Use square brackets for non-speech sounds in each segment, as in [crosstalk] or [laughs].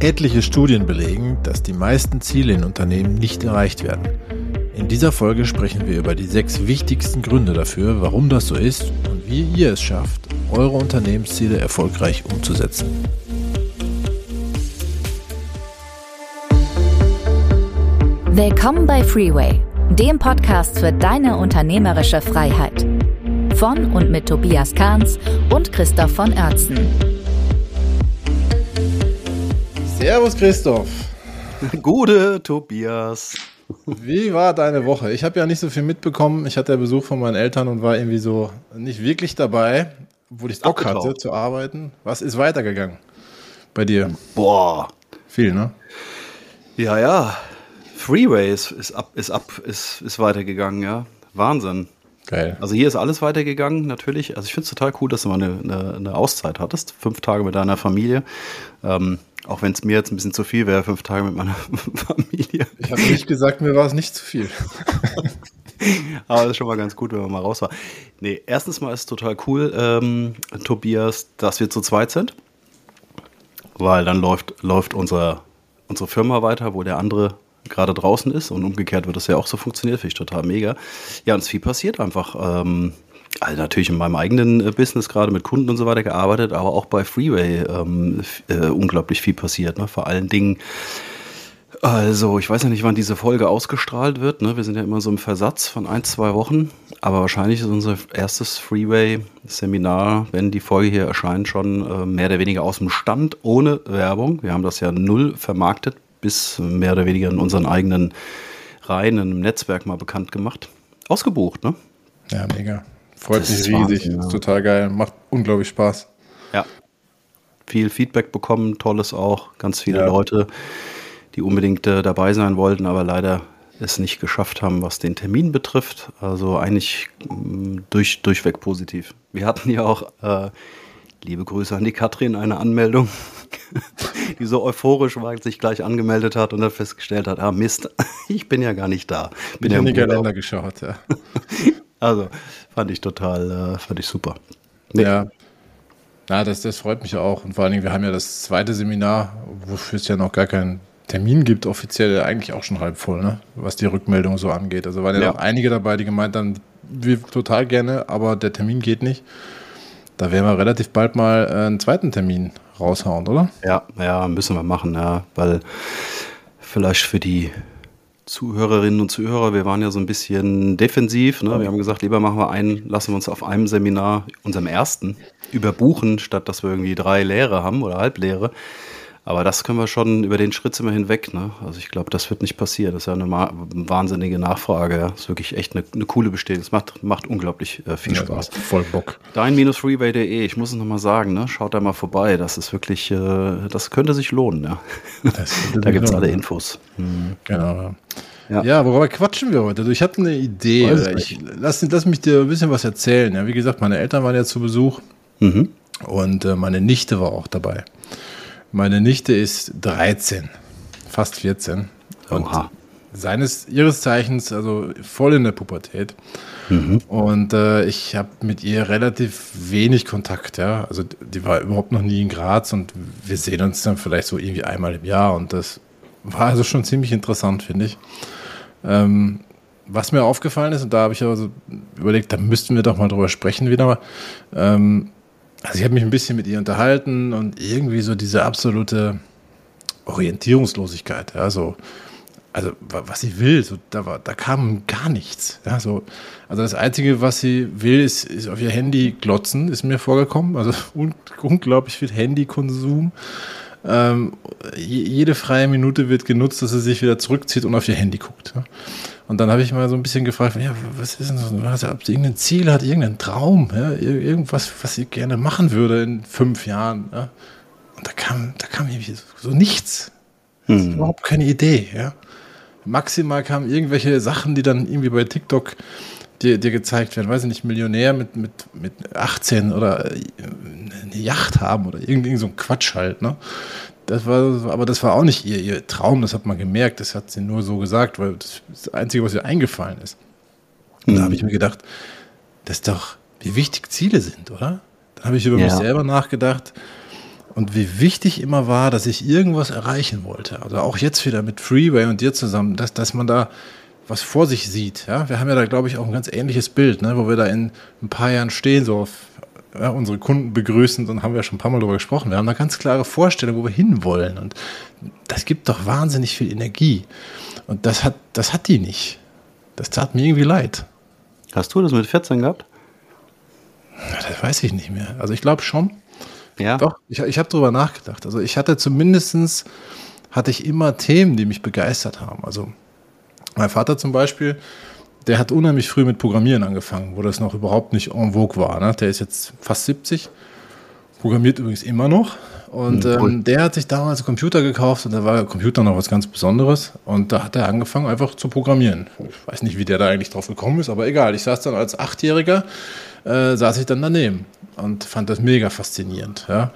Etliche Studien belegen, dass die meisten Ziele in Unternehmen nicht erreicht werden. In dieser Folge sprechen wir über die sechs wichtigsten Gründe dafür, warum das so ist und wie ihr es schafft, eure Unternehmensziele erfolgreich umzusetzen. Willkommen bei Freeway, dem Podcast für deine unternehmerische Freiheit. Von und mit Tobias Kahns und Christoph von Oertzen. Servus Christoph. [laughs] Gute Tobias. Wie war deine Woche? Ich habe ja nicht so viel mitbekommen. Ich hatte ja Besuch von meinen Eltern und war irgendwie so nicht wirklich dabei, obwohl ich Bock hatte zu arbeiten. Was ist weitergegangen bei dir? Boah. Viel, ne? Ja, ja. Freeway ist, ist ab, ist ab, ist, ist weitergegangen, ja. Wahnsinn. Geil. Also hier ist alles weitergegangen, natürlich. Also ich finde es total cool, dass du mal eine, eine, eine, Auszeit hattest. Fünf Tage mit deiner Familie. Ähm, auch wenn es mir jetzt ein bisschen zu viel wäre, fünf Tage mit meiner [laughs] Familie. Ich habe nicht gesagt, mir war es nicht zu viel. [laughs] Aber es ist schon mal ganz gut, wenn man mal raus war. Nee, erstens mal ist es total cool, ähm, Tobias, dass wir zu zweit sind. Weil dann läuft, läuft unser, unsere Firma weiter, wo der andere gerade draußen ist und umgekehrt wird das ja auch so funktioniert, finde ich total mega. Ja, und es viel passiert einfach. Ähm, also natürlich in meinem eigenen äh, Business gerade mit Kunden und so weiter gearbeitet, aber auch bei Freeway ähm, äh, unglaublich viel passiert. Ne? Vor allen Dingen, also ich weiß ja nicht, wann diese Folge ausgestrahlt wird. Ne? Wir sind ja immer so im Versatz von ein, zwei Wochen, aber wahrscheinlich ist unser erstes Freeway-Seminar, wenn die Folge hier erscheint, schon äh, mehr oder weniger aus dem Stand, ohne Werbung. Wir haben das ja null vermarktet, bis mehr oder weniger in unseren eigenen Reihen im Netzwerk mal bekannt gemacht. Ausgebucht, ne? Ja, mega. Freut das mich riesig. Wahnsinn, ja. Ist total geil. Macht unglaublich Spaß. Ja. Viel Feedback bekommen, tolles auch. Ganz viele ja. Leute, die unbedingt äh, dabei sein wollten, aber leider es nicht geschafft haben, was den Termin betrifft. Also eigentlich mh, mm, durch, durchweg positiv. Wir hatten ja auch, äh, liebe Grüße an die Katrin, eine Anmeldung, [laughs] die so euphorisch war, sich gleich angemeldet hat und dann festgestellt hat, ah Mist, [laughs] ich bin ja gar nicht da. Bin ich ja in die Kalender geschaut, ja. [laughs] Also fand ich total, äh, fand ich super. Nee. Ja. Ja, das, das freut mich auch. Und vor allen Dingen, wir haben ja das zweite Seminar, wofür es ja noch gar keinen Termin gibt, offiziell eigentlich auch schon halb voll, ne? was die Rückmeldung so angeht. Also waren ja, ja. auch einige dabei, die gemeint haben, wir total gerne, aber der Termin geht nicht. Da werden wir relativ bald mal äh, einen zweiten Termin raushauen, oder? Ja, ja, müssen wir machen, ja, weil vielleicht für die Zuhörerinnen und Zuhörer, wir waren ja so ein bisschen defensiv. Ne? Wir haben gesagt, lieber machen wir einen, lassen wir uns auf einem Seminar, unserem ersten, überbuchen, statt dass wir irgendwie drei Lehre haben oder Halblehre. Aber das können wir schon, über den Schritt wir hinweg. Ne? Also ich glaube, das wird nicht passieren. Das ist ja eine wahnsinnige Nachfrage. Ja? Das ist wirklich echt eine, eine coole Bestätigung. Es macht, macht unglaublich äh, viel ja, Spaß. Voll Bock. Dein-freeway.de, ich muss es nochmal sagen, ne? schaut da mal vorbei. Das ist wirklich, äh, das könnte sich lohnen. Ja? [laughs] da gibt es alle Infos. Mhm. Genau. Ja. ja, worüber quatschen wir heute? Also ich hatte eine Idee. Ich, lass, lass mich dir ein bisschen was erzählen. Ja, wie gesagt, meine Eltern waren ja zu Besuch mhm. und äh, meine Nichte war auch dabei. Meine Nichte ist 13, fast 14. Und Oha. seines, ihres Zeichens, also voll in der Pubertät. Mhm. Und äh, ich habe mit ihr relativ wenig Kontakt, ja. Also die war überhaupt noch nie in Graz und wir sehen uns dann vielleicht so irgendwie einmal im Jahr und das war also schon ziemlich interessant, finde ich. Ähm, was mir aufgefallen ist, und da habe ich also überlegt, da müssten wir doch mal drüber sprechen wieder. Ähm, also ich habe mich ein bisschen mit ihr unterhalten und irgendwie so diese absolute Orientierungslosigkeit, ja, so, also was sie will, so, da, war, da kam gar nichts. Ja, so, also das Einzige, was sie will, ist, ist auf ihr Handy glotzen, ist mir vorgekommen. Also [laughs] un unglaublich viel Handykonsum. Ähm, jede freie Minute wird genutzt, dass sie sich wieder zurückzieht und auf ihr Handy guckt. Ja. Und dann habe ich mal so ein bisschen gefragt, ja, was ist denn so, was, ob sie irgendein Ziel hat, irgendeinen Traum, ja, irgendwas, was sie gerne machen würde in fünf Jahren. Ja. Und da kam, da kam irgendwie so, so nichts. Hm. Überhaupt keine Idee. Ja. Maximal kamen irgendwelche Sachen, die dann irgendwie bei TikTok dir, dir gezeigt werden. Weiß ich nicht, Millionär mit, mit, mit 18 oder äh, eine Yacht haben oder irgendwie so ein Quatsch halt. Ne? Das war, aber das war auch nicht ihr, ihr Traum, das hat man gemerkt, das hat sie nur so gesagt, weil das, ist das Einzige, was ihr eingefallen ist. Und mhm. da habe ich mir gedacht, das ist doch, wie wichtig Ziele sind, oder? Dann habe ich über ja. mich selber nachgedacht und wie wichtig immer war, dass ich irgendwas erreichen wollte. Also auch jetzt wieder mit Freeway und dir zusammen, dass, dass man da was vor sich sieht. Ja? Wir haben ja da, glaube ich, auch ein ganz ähnliches Bild, ne? wo wir da in ein paar Jahren stehen, so auf, ja, unsere Kunden begrüßen, dann haben wir schon ein paar Mal darüber gesprochen. Wir haben eine ganz klare Vorstellung, wo wir hinwollen. Und das gibt doch wahnsinnig viel Energie. Und das hat, das hat die nicht. Das tat mir irgendwie leid. Hast du das mit 14 gehabt? Das weiß ich nicht mehr. Also ich glaube schon. Ja. Doch, ich, ich habe darüber nachgedacht. Also ich hatte zumindestens hatte ich immer Themen, die mich begeistert haben. Also mein Vater zum Beispiel, der hat unheimlich früh mit Programmieren angefangen, wo das noch überhaupt nicht en vogue war. Ne? Der ist jetzt fast 70, programmiert übrigens immer noch. Und hm, ähm, der hat sich damals einen Computer gekauft und da war Computer noch was ganz Besonderes. Und da hat er angefangen, einfach zu programmieren. Ich weiß nicht, wie der da eigentlich drauf gekommen ist, aber egal. Ich saß dann als Achtjähriger, äh, saß ich dann daneben und fand das mega faszinierend. Ja.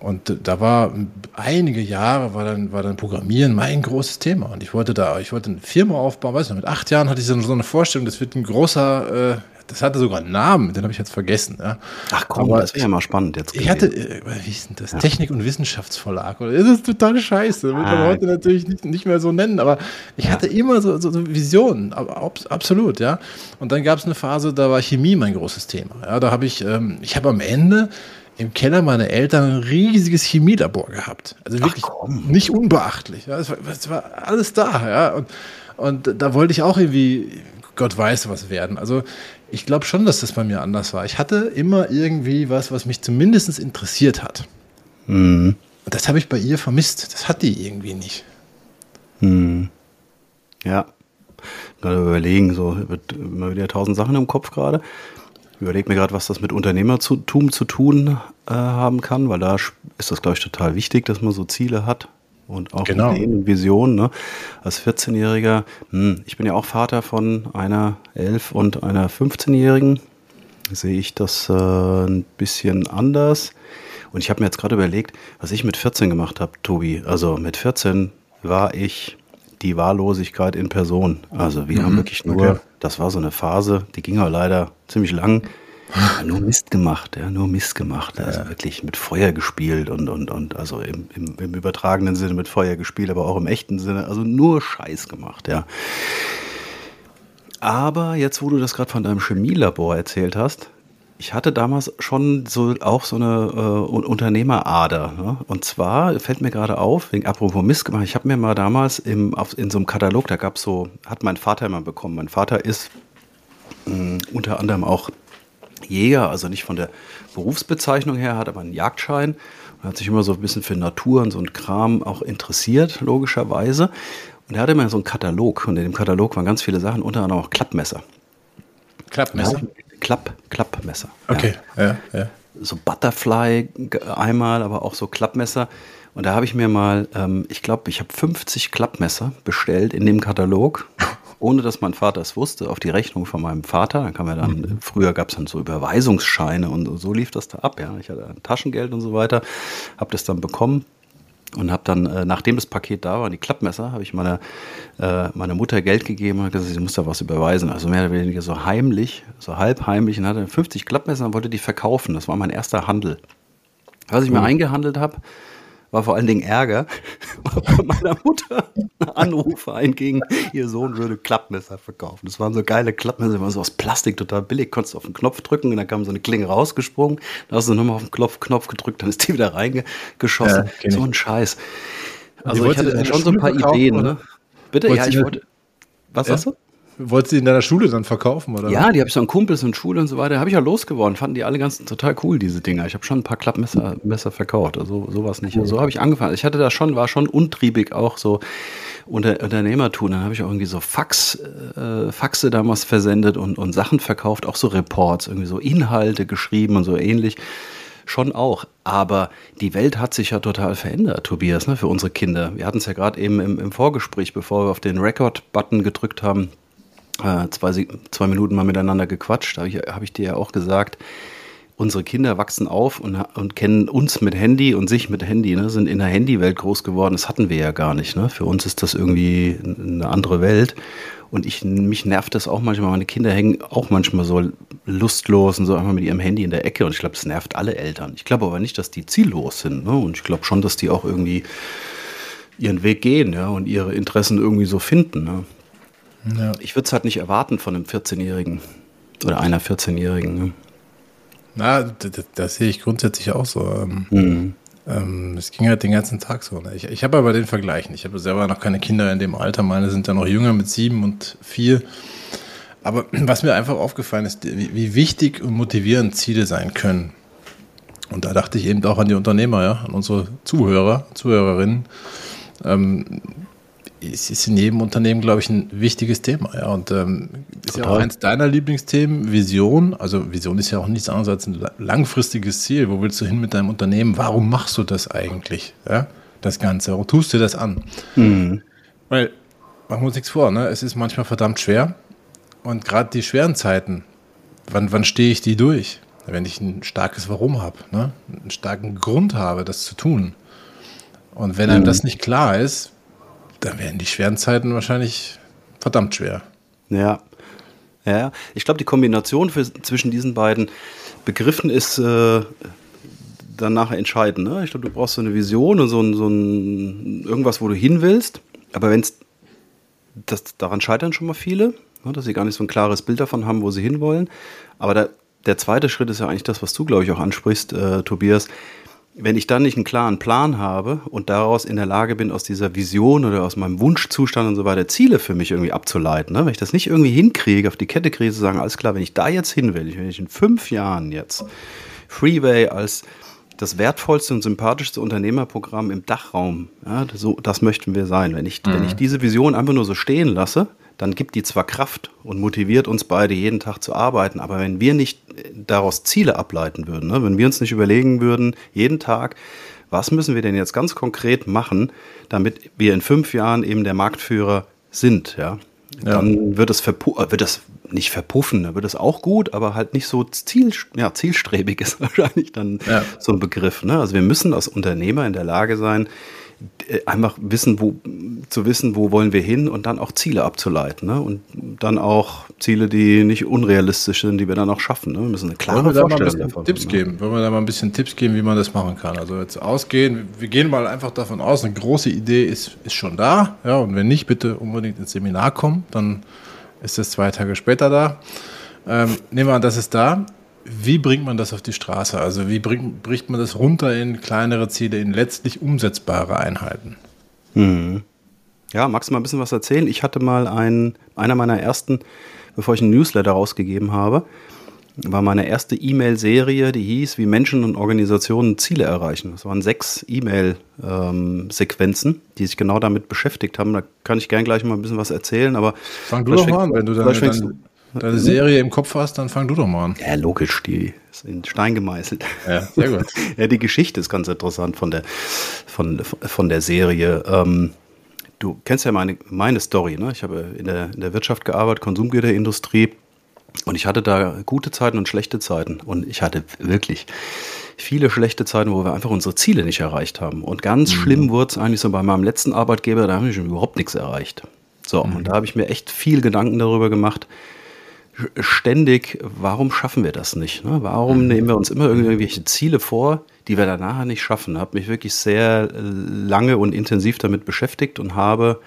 Und da war einige Jahre war dann, war dann Programmieren mein großes Thema. Und ich wollte da, ich wollte eine Firma aufbauen, weißt du, mit acht Jahren hatte ich so eine Vorstellung, das wird ein großer, äh, das hatte sogar einen Namen, den habe ich jetzt vergessen. Ja. Ach komm, Aber das wäre ja mal spannend jetzt. Ich hatte, äh, wie ist denn das? Ja. Technik- und Wissenschaftsverlag. Oder? Das ist total scheiße. Das wird man ah. heute natürlich nicht, nicht mehr so nennen. Aber ich ja. hatte immer so, so, so Visionen. absolut, ja. Und dann gab es eine Phase, da war Chemie mein großes Thema. Ja, da habe ich, ähm, ich habe am Ende im Keller meiner Eltern ein riesiges Chemielabor gehabt. Also wirklich nicht unbeachtlich. Ja, es, war, es war alles da. Ja. Und, und da wollte ich auch irgendwie, Gott weiß was werden. Also ich glaube schon, dass das bei mir anders war. Ich hatte immer irgendwie was, was mich zumindest interessiert hat. Mhm. Und das habe ich bei ihr vermisst. Das hat die irgendwie nicht. Mhm. Ja. Gerade überlegen, so wird immer wieder tausend Sachen im Kopf gerade. Überlege mir gerade, was das mit Unternehmertum zu tun äh, haben kann, weil da ist das, glaube ich, total wichtig, dass man so Ziele hat und auch genau. Ideen und Visionen. Ne? Als 14-Jähriger, hm, ich bin ja auch Vater von einer 11- und einer 15-Jährigen, sehe ich das äh, ein bisschen anders. Und ich habe mir jetzt gerade überlegt, was ich mit 14 gemacht habe, Tobi. Also mit 14 war ich die Wahllosigkeit in Person. Also wir mhm. haben wirklich nur, okay. das war so eine Phase, die ging aber leider ziemlich lang. Ja, nur Mist gemacht, ja, nur Mist gemacht. Also ja. wirklich mit Feuer gespielt und, und, und also im, im, im, übertragenen Sinne mit Feuer gespielt, aber auch im echten Sinne, also nur Scheiß gemacht, ja. Aber jetzt, wo du das gerade von deinem Chemielabor erzählt hast, ich hatte damals schon so auch so eine äh, Unternehmerader. Ne? Und zwar fällt mir gerade auf, wegen apropos Mist gemacht, ich habe mir mal damals im, auf, in so einem Katalog, da gab es so, hat mein Vater immer bekommen. Mein Vater ist mh, mm, unter anderem auch Jäger, also nicht von der Berufsbezeichnung her, hat aber einen Jagdschein und hat sich immer so ein bisschen für Natur und so ein Kram auch interessiert, logischerweise. Und er hatte immer so einen Katalog und in dem Katalog waren ganz viele Sachen, unter anderem auch Klappmesser. Klappmesser? Ja, Klapp, Klappmesser. Okay, ja, ja. ja. So Butterfly einmal, aber auch so Klappmesser. Und da habe ich mir mal, ähm, ich glaube, ich habe 50 Klappmesser bestellt in dem Katalog, [laughs] ohne dass mein Vater es wusste, auf die Rechnung von meinem Vater. Dann kam er dann, mhm. früher gab es dann so Überweisungsscheine und so lief das da ab. Ja. Ich hatte Taschengeld und so weiter, habe das dann bekommen und habe dann, äh, nachdem das Paket da war, die Klappmesser, habe ich meiner, äh, meiner Mutter Geld gegeben und gesagt, sie muss da was überweisen. Also mehr oder weniger so heimlich, so halb heimlich und hatte 50 Klappmesser und wollte die verkaufen. Das war mein erster Handel. Was ich mir eingehandelt habe, war vor allen Dingen Ärger, [laughs] weil von meiner Mutter Anrufe einging, ihr Sohn würde Klappmesser verkaufen. Das waren so geile Klappmesser, die waren so aus Plastik, total billig, konntest du auf den Knopf drücken und dann kam so eine Klinge rausgesprungen, da hast du nochmal auf den Knopf, Knopf gedrückt, dann ist die wieder reingeschossen. Ja, so ein Scheiß. Also ich hatte schon so ein paar Ideen. Ne? Bitte? ja, ich wollte. Was sagst du? Wolltest du die in deiner Schule dann verkaufen, oder? Ja, die habe ich so an Kumpels und Schule und so weiter. Habe ich ja losgeworden. Fanden die alle ganz total cool, diese Dinger. Ich habe schon ein paar Klappmesser Messer verkauft. Also sowas nicht. Also, so habe ich angefangen. Ich hatte da schon, war schon untriebig auch so unter, Unternehmertum. Dann habe ich auch irgendwie so Fax, äh, Faxe damals versendet und, und Sachen verkauft, auch so Reports, irgendwie so Inhalte geschrieben und so ähnlich schon auch. Aber die Welt hat sich ja total verändert, Tobias, ne, für unsere Kinder. Wir hatten es ja gerade eben im, im, Vorgespräch, bevor wir auf den Record-Button gedrückt haben, zwei, zwei Minuten mal miteinander gequatscht, habe ich, hab ich dir ja auch gesagt, unsere Kinder wachsen auf und, und kennen uns mit Handy und sich mit Handy, ne, sind in der Handywelt groß geworden. Das hatten wir ja gar nicht. Ne? Für uns ist das irgendwie eine andere Welt. Und ich, mich nervt das auch manchmal. Meine Kinder hängen auch manchmal so lustlos und so einfach mit ihrem Handy in der Ecke. Und ich glaube, das nervt alle Eltern. Ich glaube aber nicht, dass die ziellos sind. Ne? Und ich glaube schon, dass die auch irgendwie ihren Weg gehen ja, und ihre Interessen irgendwie so finden. Ne? Ja. Ich würde es halt nicht erwarten von einem 14-Jährigen oder einer 14-Jährigen. Ne? Na, das, das, sehe ich grundsätzlich auch so. Ähm, mhm. ähm, es ging halt den ganzen Tag so. Ne? Ich, ich habe aber den Vergleich nicht. Ich habe selber noch keine Kinder in dem Alter. Meine sind ja noch jünger mit sieben und vier. Aber [clears throat] was mir einfach aufgefallen ist, wie, wie wichtig und motivierend Ziele sein können. Und da dachte ich eben auch an die Unternehmer, ja, an unsere Zuhörer, Zuhörerinnen. Ähm, es ist in jedem Unternehmen, glaube ich, ein wichtiges Thema. Ja. Und ähm, ist Total. ja auch eins deiner Lieblingsthemen, Vision. Also Vision ist ja auch nichts anderes als ein langfristiges Ziel. Wo willst du hin mit deinem Unternehmen? Warum machst du das eigentlich? Ja, das Ganze. Warum tust du das an? Mhm. Weil, machen wir uns nichts vor, ne? es ist manchmal verdammt schwer. Und gerade die schweren Zeiten, wann, wann stehe ich die durch? Wenn ich ein starkes Warum habe, ne? einen starken Grund habe, das zu tun. Und wenn einem mhm. das nicht klar ist, dann werden die schweren Zeiten wahrscheinlich verdammt schwer. Ja. Ja, ich glaube, die Kombination für, zwischen diesen beiden Begriffen ist äh, dann nachher entscheidend. Ne? Ich glaube, du brauchst so eine Vision und so ein, so ein irgendwas, wo du hin willst. Aber wenn es, daran scheitern schon mal viele, ne? dass sie gar nicht so ein klares Bild davon haben, wo sie hinwollen. Aber der, der zweite Schritt ist ja eigentlich das, was du, glaube ich, auch ansprichst, äh, Tobias wenn ich dann nicht einen klaren Plan habe und daraus in der Lage bin, aus dieser Vision oder aus meinem Wunschzustand und so weiter Ziele für mich irgendwie abzuleiten, ne? wenn ich das nicht irgendwie hinkriege, auf die Kette kriege, zu sagen, alles klar, wenn ich da jetzt hin will, wenn ich in fünf Jahren jetzt Freeway als das wertvollste und sympathischste Unternehmerprogramm im Dachraum, ja, so, das möchten wir sein. Wenn ich, mhm. wenn ich mhm. diese Vision einfach nur so stehen lasse, dann gibt die zwar Kraft und motiviert uns beide jeden Tag zu arbeiten, aber wenn wir nicht daraus Ziele ableiten würden, ne, wenn wir uns nicht überlegen würden, jeden Tag, was müssen wir denn jetzt ganz konkret machen, damit wir in fünf Jahren eben der Marktführer sind, ja, ja. dann wird es, wird es nicht verpuffen, dann wird es auch gut, aber halt nicht so ziel, ja, zielstrebig ist [laughs] wahrscheinlich dann ja. so ein Begriff. Ne? Also wir müssen als Unternehmer in der Lage sein, äh, einfach wissen, wo, zu wissen, wo wollen wir hin und dann auch Ziele abzuleiten. Ne? Und dann auch Ziele, die nicht unrealistisch sind, die wir dann auch schaffen. Ne? Wir müssen eine klare Wollen wir Vorstellung da mal davon Tipps ne? geben. Wollen wir da mal ein bisschen Tipps geben, wie man das machen kann? Also jetzt ausgehen, wir gehen mal einfach davon aus, eine große Idee ist, ist schon da. Ja, und wenn nicht, bitte unbedingt ins Seminar kommen, dann ist es zwei Tage später da. Ähm, nehmen wir an, das ist da wie bringt man das auf die Straße? Also wie bringt, bricht man das runter in kleinere Ziele, in letztlich umsetzbare Einheiten? Mhm. Ja, magst du mal ein bisschen was erzählen? Ich hatte mal einen, einer meiner ersten, bevor ich einen Newsletter rausgegeben habe, war meine erste E-Mail-Serie, die hieß, wie Menschen und Organisationen Ziele erreichen. Das waren sechs E-Mail-Sequenzen, ähm, die sich genau damit beschäftigt haben. Da kann ich gern gleich mal ein bisschen was erzählen, aber. Fang du doch mal an, wenn du dann, dann deine Serie im Kopf hast, dann fang du doch mal an. Ja, logisch, die ist in Stein gemeißelt. Ja, sehr gut. [laughs] ja, die Geschichte ist ganz interessant von der, von, von der Serie. Ähm, du kennst ja meine, meine Story, ne? Ich habe in der, in der Wirtschaft gearbeitet, Konsumgüterindustrie. Und ich hatte da gute Zeiten und schlechte Zeiten. Und ich hatte wirklich viele schlechte Zeiten, wo wir einfach unsere Ziele nicht erreicht haben. Und ganz mhm. schlimm wurde es eigentlich so bei meinem letzten Arbeitgeber, da habe ich überhaupt nichts erreicht. So, mhm. und da habe ich mir echt viel Gedanken darüber gemacht, ständig, warum schaffen wir das nicht? Ne? Warum mhm. nehmen wir uns immer irgendwelche Ziele vor, die wir danach nicht schaffen? Ich habe mich wirklich sehr lange und intensiv damit beschäftigt und habe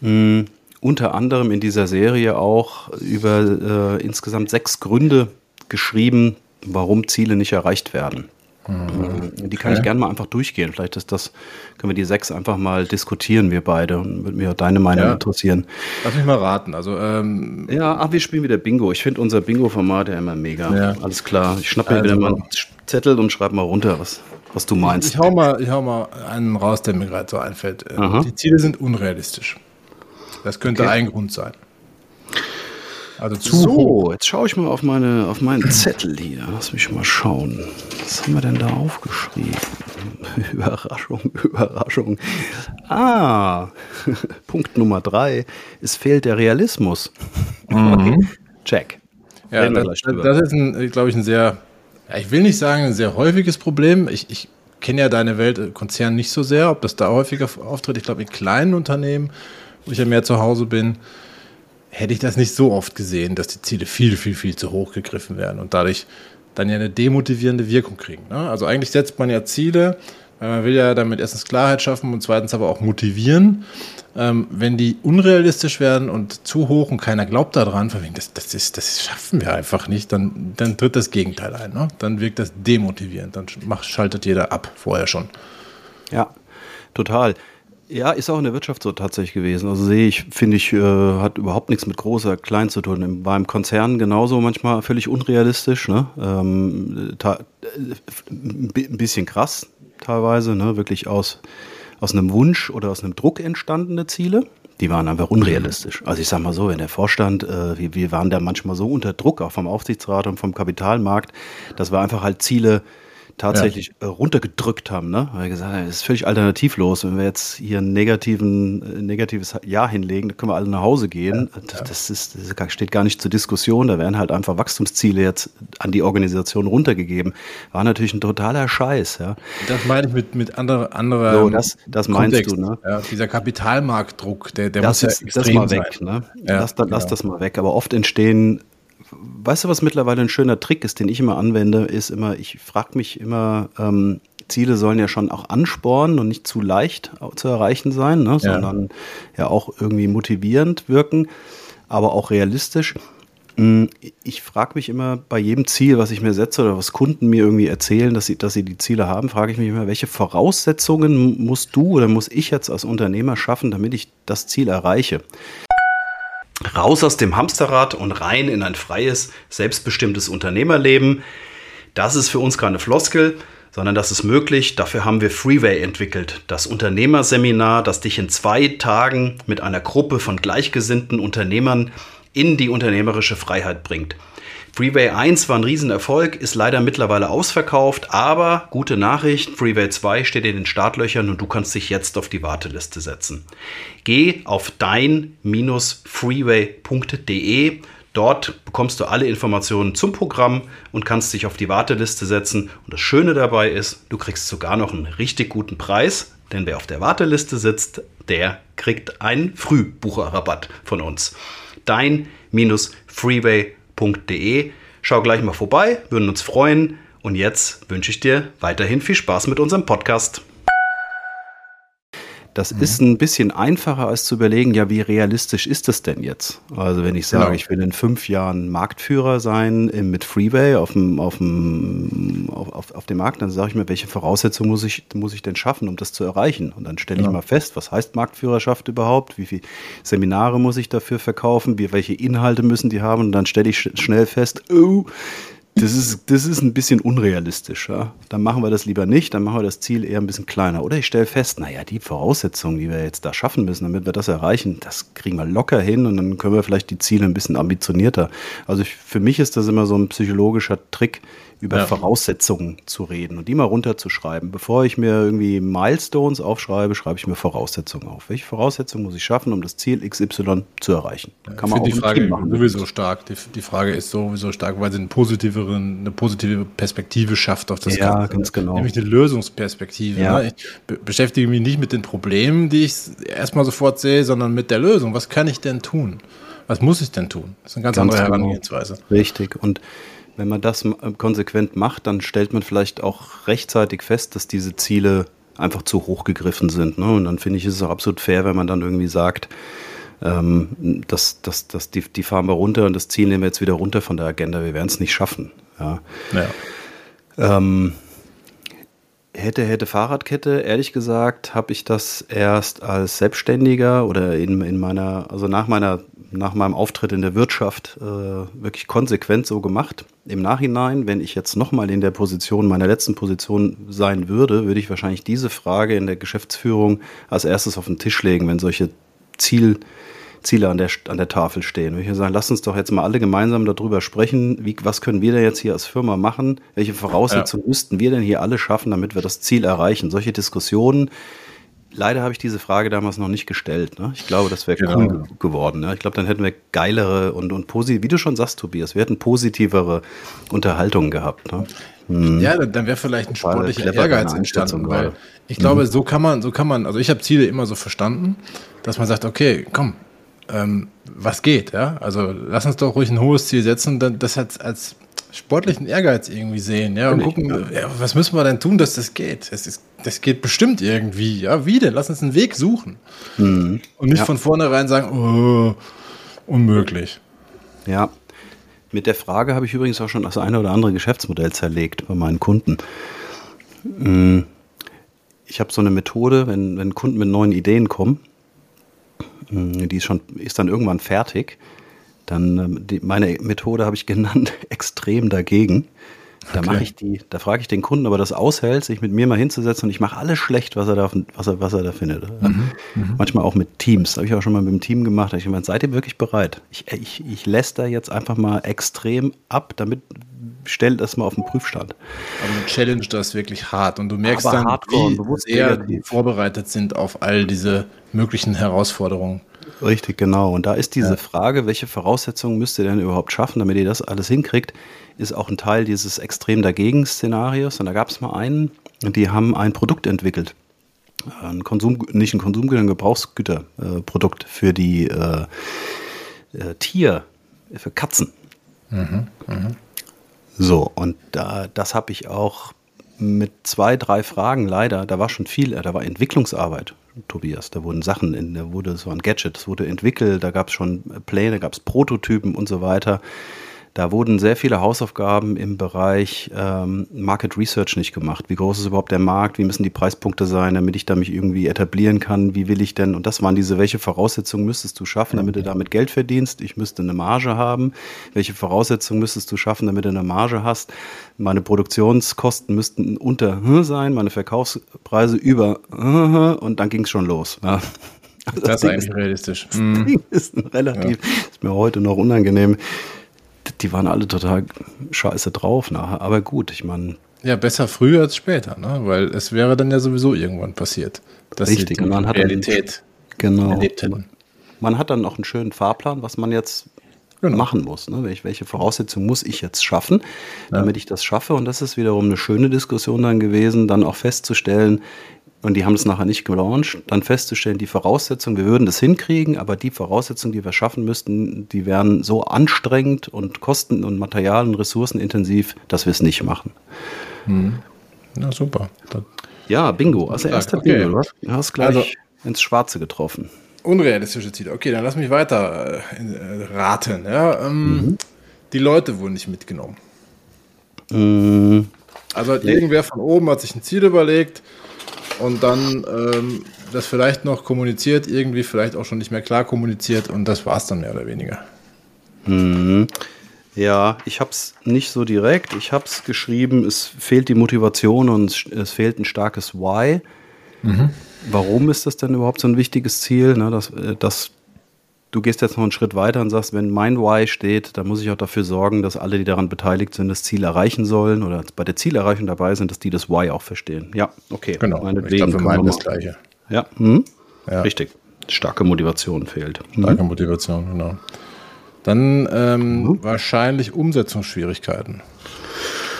mh, hm, unter anderem in dieser Serie auch über äh, insgesamt sechs Gründe geschrieben, warum Ziele nicht erreicht werden. Mhm. Die kann okay. ich gerne mal einfach durchgehen. Vielleicht ist das, können wir die sechs einfach mal diskutieren, wir beide. Und würde mir deine Meinung ja. interessieren. Lass mich mal raten. Also, ähm, ja, ach, wir spielen wieder Bingo. Ich finde unser Bingo-Format ja immer mega. Ja. Alles klar. Ich schnappe mir also, wieder mal einen Zettel und schreibe mal runter, was, was du meinst. Ich, ich, hau mal, ich hau mal einen raus, der mir gerade so einfällt. Aha. Die Ziele sind unrealistisch. Das könnte okay. ein Grund sein. Also zu so, hoch. jetzt schaue ich mal auf, meine, auf meinen [clears throat] Zettel hier. Lass mich mal schauen. Was haben wir denn da aufgeschrieben? [laughs] Überraschung, Überraschung. Ah, [laughs] Punkt Nummer drei. Es fehlt der Realismus. [laughs] Mhm. Okay, check. Ja, das, das, ist, glaube ich, ein sehr ich will nicht sagen, ein sehr häufiges Problem. Ich, ich kenne ja deine Welt äh, Konzern nicht so sehr, ob das da häufiger auftritt. Ich glaube, in kleinen Unternehmen, wo ich ja mehr zu Hause bin, hätte ich das nicht so oft gesehen, dass die Ziele viel, viel, viel zu hoch gegriffen werden und dadurch dann ja eine demotivierende Wirkung kriegen. Ne? Also eigentlich setzt man ja Ziele, weil man will ja damit erstens Klarheit schaffen und zweitens aber auch motivieren. Ähm, wenn die unrealistisch werden und zu hoch und keiner glaubt daran, das, das, ist, das schaffen wir einfach nicht, dann, dann tritt das Gegenteil ein. Ne? Dann wirkt das demotivierend, dann macht, schaltet jeder ab, vorher schon. Ja, total. Ja, ist auch in der Wirtschaft so tatsächlich gewesen. Also sehe ich, finde ich, äh, hat überhaupt nichts mit großer, klein zu tun. Beim Konzern genauso manchmal völlig unrealistisch. Ne? Ähm, äh, ein bisschen krass teilweise, ne? wirklich aus, aus einem Wunsch oder aus einem Druck entstandene Ziele. Die waren einfach unrealistisch. Also ich sage mal so, wenn der Vorstand, äh, wir, wir waren da manchmal so unter Druck, auch vom Aufsichtsrat und vom Kapitalmarkt, dass wir einfach halt Ziele tatsächlich ja. Äh, runtergedrückt haben. Ne? Weil wir gesagt haben, das ist völlig alternativlos. Wenn wir jetzt hier ein negativen, äh, negatives Jahr hinlegen, dann können wir alle nach Hause gehen. Ja. Das, das, ist, das steht gar nicht zur Diskussion. Da werden halt einfach Wachstumsziele jetzt an die Organisation runtergegeben. War natürlich ein totaler Scheiß. Ja? Das meine ich mit, mit anderer, anderer so, das, das meinst du. Ne? Ja, dieser Kapitalmarktdruck, der, der das muss ist, ja extrem das mal weg. Ne? lass, genau. lass das mal weg. Aber oft entstehen weißt du, was mittlerweile ein schöner Trick ist, den ich immer anwende, ist immer, ich frage mich immer, ähm, Ziele sollen ja schon auch anspornen und nicht zu leicht zu erreichen sein, ne, sondern ja. ja auch irgendwie motivierend wirken, aber auch realistisch. Hm, ich frage mich immer bei jedem Ziel, was ich mir setze oder was Kunden mir irgendwie erzählen, dass sie, dass sie die Ziele haben, frage ich mich immer, welche Voraussetzungen musst du oder muss ich jetzt als Unternehmer schaffen, damit ich das Ziel erreiche? Raus aus dem Hamsterrad und rein in ein freies, selbstbestimmtes Unternehmerleben. Das ist für uns keine Floskel, sondern das ist möglich. Dafür haben wir Freeway entwickelt, das Unternehmerseminar, das dich in zwei Tagen mit einer Gruppe von gleichgesinnten Unternehmern in die unternehmerische Freiheit bringt. Freeway 1 war ein Riesenerfolg, ist leider mittlerweile ausverkauft, aber gute Nachricht, Freeway 2 steht in den Startlöchern und du kannst dich jetzt auf die Warteliste setzen. Geh auf dein-freeway.de. Dort bekommst du alle Informationen zum Programm und kannst dich auf die Warteliste setzen. Und das Schöne dabei ist, du kriegst sogar noch einen richtig guten Preis, denn wer auf der Warteliste sitzt, der kriegt einen Frühbucherrabatt von uns. Dein-freeway.de www.ftf.de. Schau gleich mal vorbei, würden uns freuen. Und jetzt wünsche ich dir weiterhin viel Spaß mit unserem Podcast. Das mhm. ist ein bisschen einfacher als zu überlegen, ja, wie realistisch ist das denn jetzt? Also wenn ich sage, genau. ich will in fünf Jahren Marktführer sein mit Freeway auf dem, auf dem, auf, auf dem Markt, dann sage ich mir, welche Voraussetzungen muss ich, muss ich denn schaffen, um das zu erreichen? Und dann stelle ich mal fest, was heißt Marktführerschaft überhaupt? Wie viele Seminare muss ich dafür verkaufen? Wie, welche Inhalte müssen die haben? Und dann stelle ich schnell fest, oh, das ist, das ist ein bisschen unrealistisch. Ja? Dann machen wir das lieber nicht, dann machen wir das Ziel eher ein bisschen kleiner. Oder ich stelle fest, naja, die Voraussetzungen, die wir jetzt da schaffen müssen, damit wir das erreichen, das kriegen wir locker hin und dann können wir vielleicht die Ziele ein bisschen ambitionierter. Also ich, für mich ist das immer so ein psychologischer Trick, über ja. Voraussetzungen zu reden und die mal runterzuschreiben. Bevor ich mir irgendwie Milestones aufschreibe, schreibe ich mir Voraussetzungen auf. Welche Voraussetzungen muss ich schaffen, um das Ziel XY zu erreichen? Kann man auch die Frage machen. sowieso stark. Die, die, Frage ist sowieso stark, weil sie eine positive, eine positive Perspektive schafft auf das ja, Ganze. ganz genau. Nämlich eine Lösungsperspektive. Ja. Ne? Ich beschäftige mich nicht mit den Problemen, die ich erstmal sofort sehe, sondern mit der Lösung. Was kann ich denn tun? Was muss ich denn tun? Das ist eine ganz, ganz andere genau. Herangehensweise. Richtig. Und wenn man das konsequent macht, dann stellt man vielleicht auch rechtzeitig fest, dass diese Ziele einfach zu hoch gegriffen sind. Ne? Und dann finde ich, ist es auch absolut fair, wenn man dann irgendwie sagt, ähm, dass, dass, dass die, die fahren wir runter und das Ziel nehmen wir jetzt wieder runter von der Agenda. Wir werden es nicht schaffen. Ja. ja. Ähm, hätte, hätte Fahrradkette, ehrlich gesagt, habe ich das erst als Selbstständiger oder in, in meiner, also nach meiner nach meinem Auftritt in der Wirtschaft äh, wirklich konsequent so gemacht. Im Nachhinein, wenn ich jetzt nochmal in der Position, meiner letzten Position sein würde, würde ich wahrscheinlich diese Frage in der Geschäftsführung als erstes auf den Tisch legen, wenn solche Ziel, Ziele an der, an der Tafel stehen. Ich würde sagen, lass uns doch jetzt mal alle gemeinsam darüber sprechen, wie, was können wir denn jetzt hier als Firma machen? Welche Voraussetzungen ja. müssten wir denn hier alle schaffen, damit wir das Ziel erreichen? Solche Diskussionen leider habe ich diese Frage damals noch nicht gestellt. Ne? Ich glaube, das wäre genau. cool geworden. Ne? Ich glaube, dann hätten wir geilere und, und positiv, wie du schon sagst, Tobias, wir hätten positivere Unterhaltungen gehabt. Ne? Hm. Ja, dann wäre vielleicht ein sportlicher Ehrgeiz entstanden, weil ich glaube, mhm. so kann man, so kann man, also ich habe Ziele immer so verstanden, dass man sagt, okay, komm, ähm, was geht, ja? Also lass uns doch ruhig ein hohes Ziel setzen und dann das als, als sportlichen Ehrgeiz irgendwie sehen, ja, und gucken, ja, was müssen wir denn tun, dass das geht? Das, ist, das geht bestimmt irgendwie, ja, wie denn? Lass uns einen Weg suchen. Mhm. Und nicht ja. von vornherein sagen, oh, unmöglich. Ja, mit der Frage habe ich übrigens auch schon das eine oder andere Geschäftsmodell zerlegt bei meinen Kunden. Mm, ich habe so eine Methode, wenn, wenn Kunden mit neuen Ideen kommen, mm, die ist, schon, ist dann irgendwann fertig, dann ähm, die, meine Methode habe ich genannt, [laughs] extrem dagegen. Da okay. mache ich die, da frage ich den Kunden, ob er das aushält, sich mit mir mal hinzusetzen und ich mache alles schlecht, was er da, was er, was er da findet. Mhm, mhm. Manchmal auch mit Teams. Das habe ich auch schon mal mit dem Team gemacht. Da ich gemeint, seid ihr wirklich bereit? Ich, ich, ich lässt da jetzt einfach mal extrem ab, damit stellt das mal auf den Prüfstand. Aber du challenge das wirklich hart und du merkst Aber dann, hardcore, wie sehr vorbereitet sind auf all diese möglichen Herausforderungen. Richtig, genau. Und da ist diese ja. Frage, welche Voraussetzungen müsst ihr denn überhaupt schaffen, damit ihr das alles hinkriegt, ist auch ein Teil dieses extrem dagegen Szenarios. Und da gab es mal einen, die haben ein Produkt entwickelt. Ein Konsum, nicht ein Konsumgüter, ein Gebrauchsgüterprodukt äh, für die äh, äh, Tier, für Katzen. Mhm, mh. So, und da, das habe ich auch mit zwei, drei Fragen leider, da war schon viel, da war Entwicklungsarbeit, Tobias, da wurden Sachen, in, da wurde so ein Gadget, das wurde entwickelt, da gab es schon Pläne, gab es Prototypen und so weiter. Da wurden sehr viele Hausaufgaben im Bereich ähm, Market Research nicht gemacht. Wie groß ist überhaupt der Markt? Wie müssen die Preispunkte sein, damit ich da mich irgendwie etablieren kann? Wie will ich denn? Und das waren diese, welche Voraussetzungen müsstest du schaffen, damit du damit Geld verdienst? Ich müsste eine Marge haben. Welche Voraussetzungen müsstest du schaffen, damit du eine Marge hast? Meine Produktionskosten müssten unter sein, meine Verkaufspreise über und dann ging es schon los. Ja. Also das, das ist eigentlich ist, realistisch. Das Ding ist relativ, ja. ist mir heute noch unangenehm die waren alle total scheiße drauf nachher. Aber gut, ich meine. Ja, besser früher als später, ne? weil es wäre dann ja sowieso irgendwann passiert, dass richtig, die man Realität genau, erlebt hätten. Man hat dann auch einen schönen Fahrplan, was man jetzt genau. machen muss. Ne? Welche, welche Voraussetzungen muss ich jetzt schaffen, damit ja. ich das schaffe? Und das ist wiederum eine schöne Diskussion dann gewesen, dann auch festzustellen, und die haben es nachher nicht gelauncht, dann festzustellen, die Voraussetzungen, wir würden das hinkriegen, aber die Voraussetzungen, die wir schaffen müssten, die wären so anstrengend und kosten- und material- und ressourcenintensiv, dass wir es nicht machen. Hm. Ja, super. Das ja, Bingo. Also erster okay. Bingo. Du hast gleich also, ins Schwarze getroffen. Unrealistische Ziele. Okay, dann lass mich weiter äh, raten. Ja, ähm, mhm. Die Leute wurden nicht mitgenommen. Mhm. Also hat nee. irgendwer von oben hat sich ein Ziel überlegt und dann ähm, das vielleicht noch kommuniziert, irgendwie vielleicht auch schon nicht mehr klar kommuniziert und das war es dann mehr oder weniger. Mhm. Ja, ich habe es nicht so direkt. Ich habe es geschrieben, es fehlt die Motivation und es fehlt ein starkes Why. Mhm. Warum ist das denn überhaupt so ein wichtiges Ziel? Ne, dass, äh, dass du gehst jetzt noch einen Schritt weiter und sagst, wenn mein Why steht, dann muss ich auch dafür sorgen, dass alle, die daran beteiligt sind, das Ziel erreichen sollen oder bei der Zielerreichung dabei sind, dass die das Why auch verstehen. Ja, okay. Genau. Meinetwegen ich glaube, wir meinen das Gleiche. Ja. Hm? ja. richtig. Starke Motivation fehlt. Hm? Starke Motivation, genau. Dann ähm, mhm. wahrscheinlich Umsetzungsschwierigkeiten.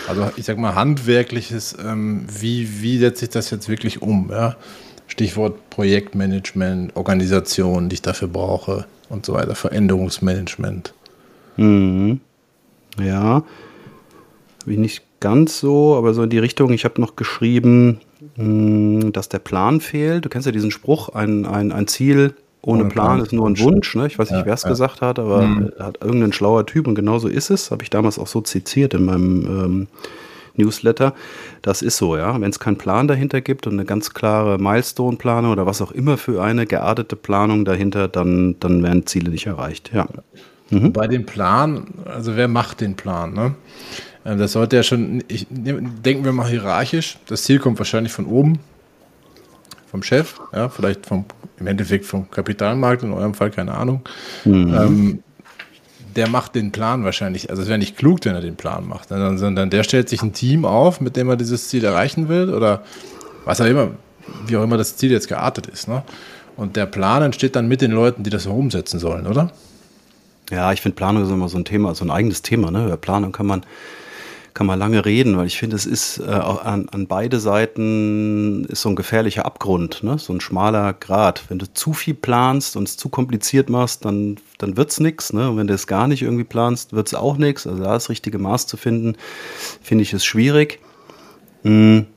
Also ich sag mal handwerkliches, ähm, wie, wie setze ich das jetzt wirklich um? Ja? Stichwort Projektmanagement, Organisation, die ich dafür brauche und so weiter, Veränderungsmanagement. Mhm. Ja, habe ich nicht ganz so, aber so in die Richtung, ich habe noch geschrieben, mh, dass der Plan fehlt. Du kennst ja diesen Spruch, ein, ein, ein Ziel ohne, ohne Plan, Plan, ist nur ein Wunsch. Ne? Ich weiß nicht, ja, wer es ja. gesagt hat, aber mhm. hat irgendein schlauer Typ und genauso ist es. Habe ich damals auch so zitiert in meinem ähm, Newsletter. Das ist so, ja. Wenn es keinen Plan dahinter gibt und eine ganz klare Milestone-Planung oder was auch immer für eine geartete Planung dahinter, dann, dann werden Ziele nicht erreicht, ja. Mhm. Bei dem Plan, also wer macht den Plan, ne? Äh, das sollte ja schon, ich, denken wir mal hierarchisch. Das Ziel kommt wahrscheinlich von oben, vom Chef, ja, vielleicht vom, im Endeffekt vom Kapitalmarkt, in eurem Fall keine Ahnung. Mhm. Ähm, der macht den Plan wahrscheinlich. Also es wäre nicht klug, wenn er den Plan macht, sondern der stellt sich ein Team auf, mit dem er dieses Ziel erreichen will oder was auch immer. wie auch immer das Ziel jetzt geartet ist. Ne? Und der Plan entsteht dann mit den Leuten, die das umsetzen sollen, oder? Ja, ich finde Planung ist immer so ein Thema, so ein eigenes Thema. Ne? Über Planung kann man kann man lange reden, weil ich finde, es ist äh, an, an beide Seiten ist so ein gefährlicher Abgrund, ne? so ein schmaler Grat. Wenn du zu viel planst und es zu kompliziert machst, dann, dann wird es nichts. Ne? Und wenn du es gar nicht irgendwie planst, wird es auch nichts. Also da das richtige Maß zu finden, finde ich es schwierig. Hm.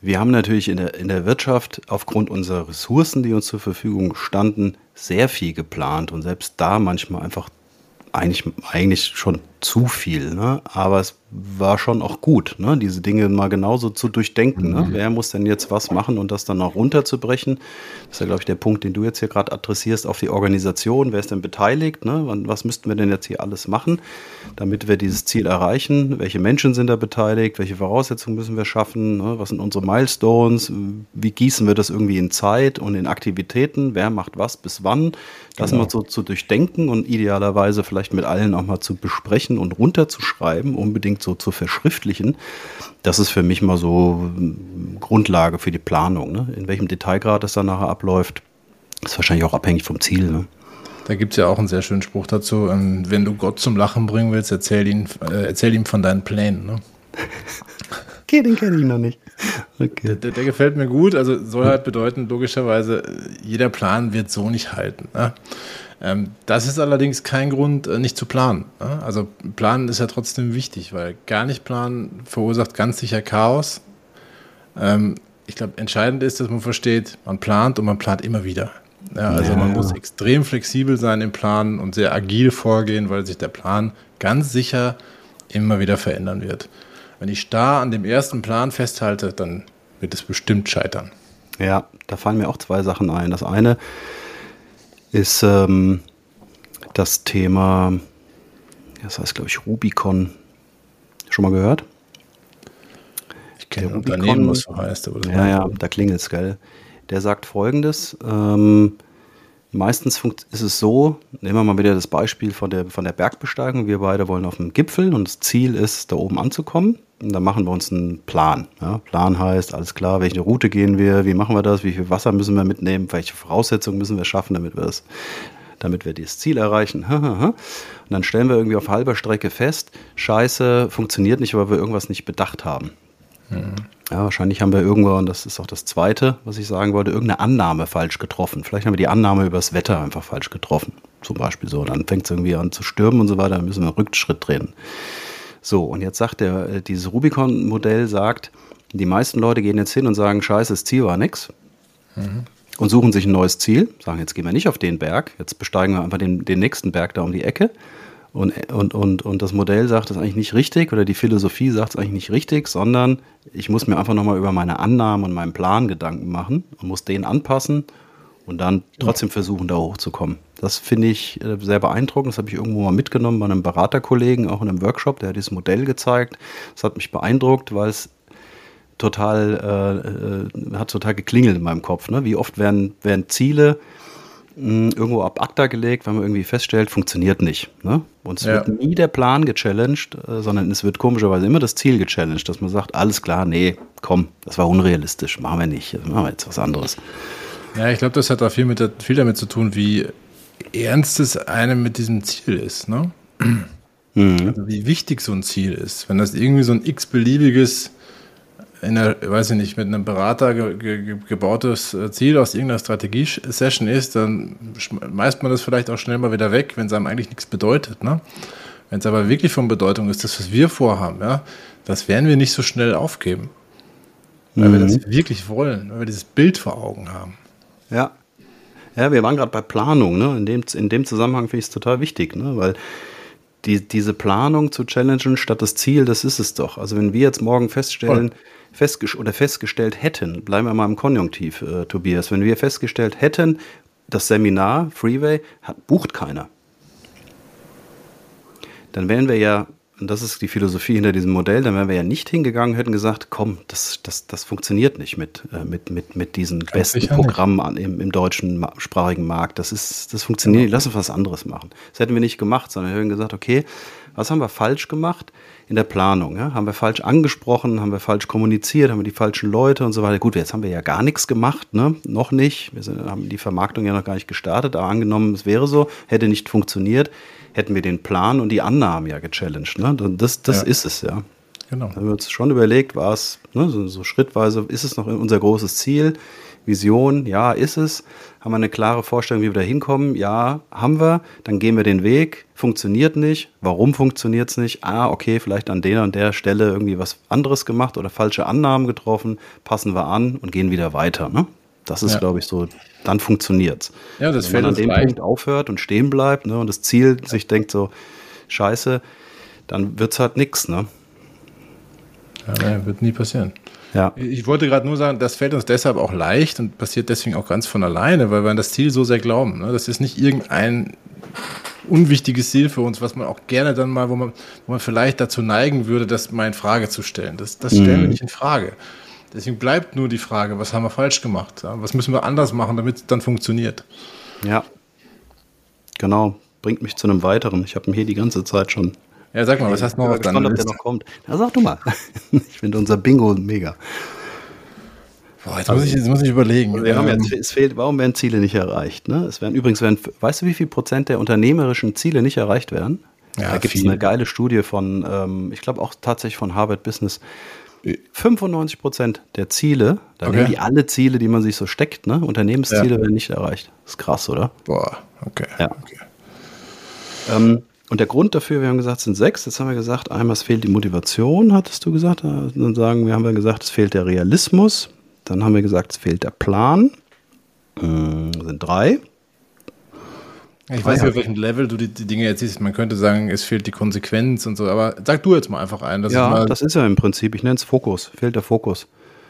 Wir haben natürlich in der, in der Wirtschaft aufgrund unserer Ressourcen, die uns zur Verfügung standen, sehr viel geplant und selbst da manchmal einfach eigentlich, eigentlich schon zu viel, ne? aber es war schon auch gut, ne? diese Dinge mal genauso zu durchdenken. Ne? Mhm. Wer muss denn jetzt was machen und das dann auch runterzubrechen? Das ist ja, glaube ich, der Punkt, den du jetzt hier gerade adressierst auf die Organisation. Wer ist denn beteiligt? Ne? Was müssten wir denn jetzt hier alles machen, damit wir dieses Ziel erreichen? Welche Menschen sind da beteiligt? Welche Voraussetzungen müssen wir schaffen? Ne? Was sind unsere Milestones? Wie gießen wir das irgendwie in Zeit und in Aktivitäten? Wer macht was bis wann? Das genau. mal so zu durchdenken und idealerweise vielleicht mit allen auch mal zu besprechen und runterzuschreiben, unbedingt so zu verschriftlichen. Das ist für mich mal so hm, Grundlage für die Planung. Ne? In welchem Detailgrad es dann nachher abläuft, ist wahrscheinlich auch abhängig vom Ziel. Ne? Da gibt es ja auch einen sehr schönen Spruch dazu. Ähm, wenn du Gott zum Lachen bringen willst, erzähl, ihn, äh, erzähl ihm von deinen Plänen. Ne? okay, den kenne ich noch nicht. Okay. Der, der, der, gefällt mir gut. Also soll halt bedeuten, logischerweise, jeder Plan wird so nicht halten. Ne? Ähm, das ist allerdings kein Grund, äh, nicht zu planen. Ne? Also planen ist ja trotzdem wichtig, weil gar nicht planen verursacht ganz sicher Chaos. Ähm, ich glaube, entscheidend ist, dass man versteht, man plant und man plant immer wieder. Ja, also ja. man muss extrem flexibel sein im Planen und sehr agil vorgehen, weil sich der Plan ganz sicher immer wieder verändern wird. Wenn ich starr an dem ersten Plan festhalte, dann wird es bestimmt scheitern. Ja, da fallen mir auch zwei Sachen ein. Das eine ist ähm, das Thema, das heißt, glaube ich, Rubicon. Schon mal gehört? Ich kenne ein Unternehmen, was so heißt. Aber ja, ja, da klingelt es, gell. Der sagt folgendes: ähm, Meistens ist es so, nehmen wir mal wieder das Beispiel von der, von der Bergbesteigung. Wir beide wollen auf den Gipfel und das Ziel ist, da oben anzukommen. Und dann machen wir uns einen Plan. Ja, Plan heißt, alles klar, welche Route gehen wir, wie machen wir das, wie viel Wasser müssen wir mitnehmen, welche Voraussetzungen müssen wir schaffen, damit wir das, damit wir das Ziel erreichen. [laughs] Und dann stellen wir irgendwie auf halber Strecke fest, scheiße, funktioniert nicht, weil wir irgendwas nicht bedacht haben. Mhm. Ja, wahrscheinlich haben wir irgendwo, und das ist auch das Zweite, was ich sagen wollte, irgendeine Annahme falsch getroffen. Vielleicht haben wir die Annahme über das Wetter einfach falsch getroffen. Zum Beispiel so. Dann fängt es irgendwie an zu stürmen und so weiter, dann müssen wir einen Rückschritt drehen. So, und jetzt sagt der, äh, dieses Rubicon-Modell sagt, die meisten Leute gehen jetzt hin und sagen, scheiße, das Ziel war nix. Mhm. Und suchen sich ein neues Ziel, sagen, jetzt gehen wir nicht auf den Berg, jetzt besteigen wir einfach den, den nächsten Berg da um die Ecke. Und, und, und, und das Modell sagt es eigentlich nicht richtig oder die Philosophie sagt es eigentlich nicht richtig, sondern ich muss mir einfach nochmal über meine Annahmen und meinen Plan Gedanken machen und muss den anpassen und dann trotzdem versuchen, da hochzukommen. Das finde ich äh, sehr beeindruckend. Das habe ich irgendwo mal mitgenommen bei einem Beraterkollegen, auch in einem Workshop, der hat dieses Modell gezeigt. Das hat mich beeindruckt, weil es total, äh, äh hat total geklingelt in meinem Kopf. Ne? Wie oft werden, werden Ziele irgendwo ab ACTA gelegt, weil man irgendwie feststellt, funktioniert nicht. Ne? Und es ja. wird nie der Plan gechallenged, äh, sondern es wird komischerweise immer das Ziel gechallenged, dass man sagt, alles klar, nee, komm, das war unrealistisch, machen wir nicht, machen wir jetzt was anderes. Ja, ich glaube, das hat auch viel, mit, viel damit zu tun, wie ernst es einem mit diesem Ziel ist. Ne? Mhm. Also wie wichtig so ein Ziel ist. Wenn das irgendwie so ein x-beliebiges in der, weiß ich nicht, mit einem Berater ge ge gebautes äh, Ziel aus irgendeiner Strategie-Session ist, dann schmeißt man das vielleicht auch schnell mal wieder weg, wenn es einem eigentlich nichts bedeutet. Ne? Wenn es aber wirklich von Bedeutung ist, das, was wir vorhaben, ja, das werden wir nicht so schnell aufgeben. Weil mhm. wir das wirklich wollen, weil wir dieses Bild vor Augen haben. Ja. Ja, wir waren gerade bei Planung, ne? In dem, in dem Zusammenhang finde ich es total wichtig, ne? Weil die, diese Planung zu challengen statt das Ziel, das ist es doch. Also wenn wir jetzt morgen feststellen, festges oder festgestellt hätten, bleiben wir mal im Konjunktiv, äh, Tobias, wenn wir festgestellt hätten, das Seminar Freeway hat, bucht keiner, dann wären wir ja, und das ist die Philosophie hinter diesem Modell, dann wären wir ja nicht hingegangen, hätten gesagt, komm, das, das, das funktioniert nicht mit, äh, mit, mit, mit diesen Ganz besten Programmen an, im, im deutschen sprachigen Markt. Das, ist, das funktioniert, genau. lass uns was anderes machen. Das hätten wir nicht gemacht, sondern wir hätten gesagt, okay, Was haben wir falsch gemacht in der Planung? Ja? Haben wir falsch angesprochen? Haben wir falsch kommuniziert? Haben wir die falschen Leute und so weiter? Gut, jetzt haben wir ja gar nichts gemacht, ne? noch nicht. Wir sind, haben die Vermarktung ja noch gar nicht gestartet, aber angenommen, es wäre so, hätte nicht funktioniert, hätten wir den Plan und die Annahmen ja gechallenged. Ne? Das, das ja. ist es, ja. Genau. Da haben wir uns schon überlegt, war es, ne, so, so schrittweise, ist es noch unser großes Ziel? Vision, ja, ist es. Haben wir eine klare Vorstellung, wie wir da hinkommen? Ja, haben wir. Dann gehen wir den Weg. Funktioniert nicht. Warum funktioniert es nicht? Ah, okay, vielleicht an der und der Stelle irgendwie was anderes gemacht oder falsche Annahmen getroffen. Passen wir an und gehen wieder weiter. Ne? Das ist, ja. glaube ich, so, dann funktioniert es. Ja, das Wenn man an dem leicht. Punkt aufhört und stehen bleibt ne, und das Ziel sich denkt so, scheiße, dann wird es halt nichts. Ne? Ja, wird nie passieren. Ja. Ich wollte gerade nur sagen, das fällt uns deshalb auch leicht und passiert deswegen auch ganz von alleine, weil wir an das Ziel so sehr glauben. Ne? Das ist nicht irgendein unwichtiges Ziel für uns, was man auch gerne dann mal, wo man, wo man vielleicht dazu neigen würde, das mal in Frage zu stellen. Das, das stellen mhm. wir nicht in Frage. Deswegen bleibt nur die Frage, was haben wir falsch gemacht? Was müssen wir anders machen, damit es dann funktioniert? Ja, genau. Bringt mich zu einem weiteren. Ich habe ihn hier die ganze Zeit schon ja, sag mal, was hast du noch auf deiner Liste? noch kommt. Na, sag du mal. [laughs] ich finde unser Bingo mega. Boah, jetzt, muss ich, jetzt muss ich überlegen. Wir haben ja, ähm, es fehlt, warum werden Ziele nicht erreicht? Ne? Es werden übrigens, werden, weißt du, wie viel Prozent der unternehmerischen Ziele nicht erreicht werden? Ja, da gibt es eine geile Studie von, ähm, ich glaube auch tatsächlich von Harvard Business. 95 Prozent der Ziele, da okay. die alle Ziele, die man sich so steckt, ne? Unternehmensziele ja. werden nicht erreicht. Das ist krass, oder? Boah, okay. Ja. okay. Ähm, und der Grund dafür, wir haben gesagt, sind sechs. Jetzt haben wir gesagt, einmal es fehlt die Motivation, hattest du gesagt. Dann sagen wir, haben wir gesagt, es fehlt der Realismus. Dann haben wir gesagt, es fehlt der Plan. Hm, sind drei. Ich weiß nicht, auf welchem Level du die, die, Dinge jetzt siehst. Man könnte sagen, es fehlt die Konsequenz und so, aber sag du jetzt mal einfach ein. ja, das ist ja im Prinzip, ich nenne es Fokus, fehlt der Fokus.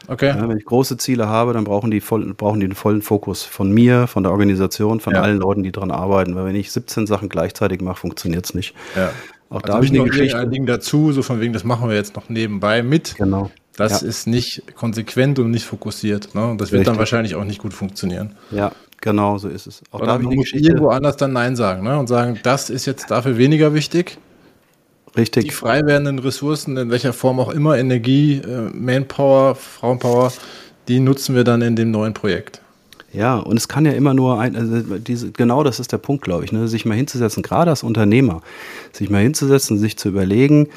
Okay. Ja, wenn ich große Ziele habe, dann brauchen die, voll, brauchen die den vollen Fokus von mir, von der Organisation, von ja. allen Leuten, die daran arbeiten. Weil wenn ich 17 Sachen gleichzeitig mache, funktioniert es nicht. Ja. Auch also da habe ich eine Geschichte. Ein Ding dazu, so von wegen, das machen wir jetzt noch nebenbei mit. Genau. Das ja. ist nicht konsequent und nicht fokussiert. Ne? Und das wird Richtig. dann wahrscheinlich auch nicht gut funktionieren. Ja, genau so ist es. Auch Oder da eine Geschichte. irgendwo anders dann Nein sagen ne? und sagen, das ist jetzt dafür weniger wichtig. Richtig. Die frei werdenden Ressourcen, in welcher Form auch immer, Energie, äh, Manpower, Frauenpower, die nutzen wir dann in dem neuen Projekt. Ja, und es kann ja immer nur ein, also diese, genau das ist der Punkt, glaube ich, ne? sich mal hinzusetzen, gerade als Unternehmer, sich mal hinzusetzen, sich zu überlegen,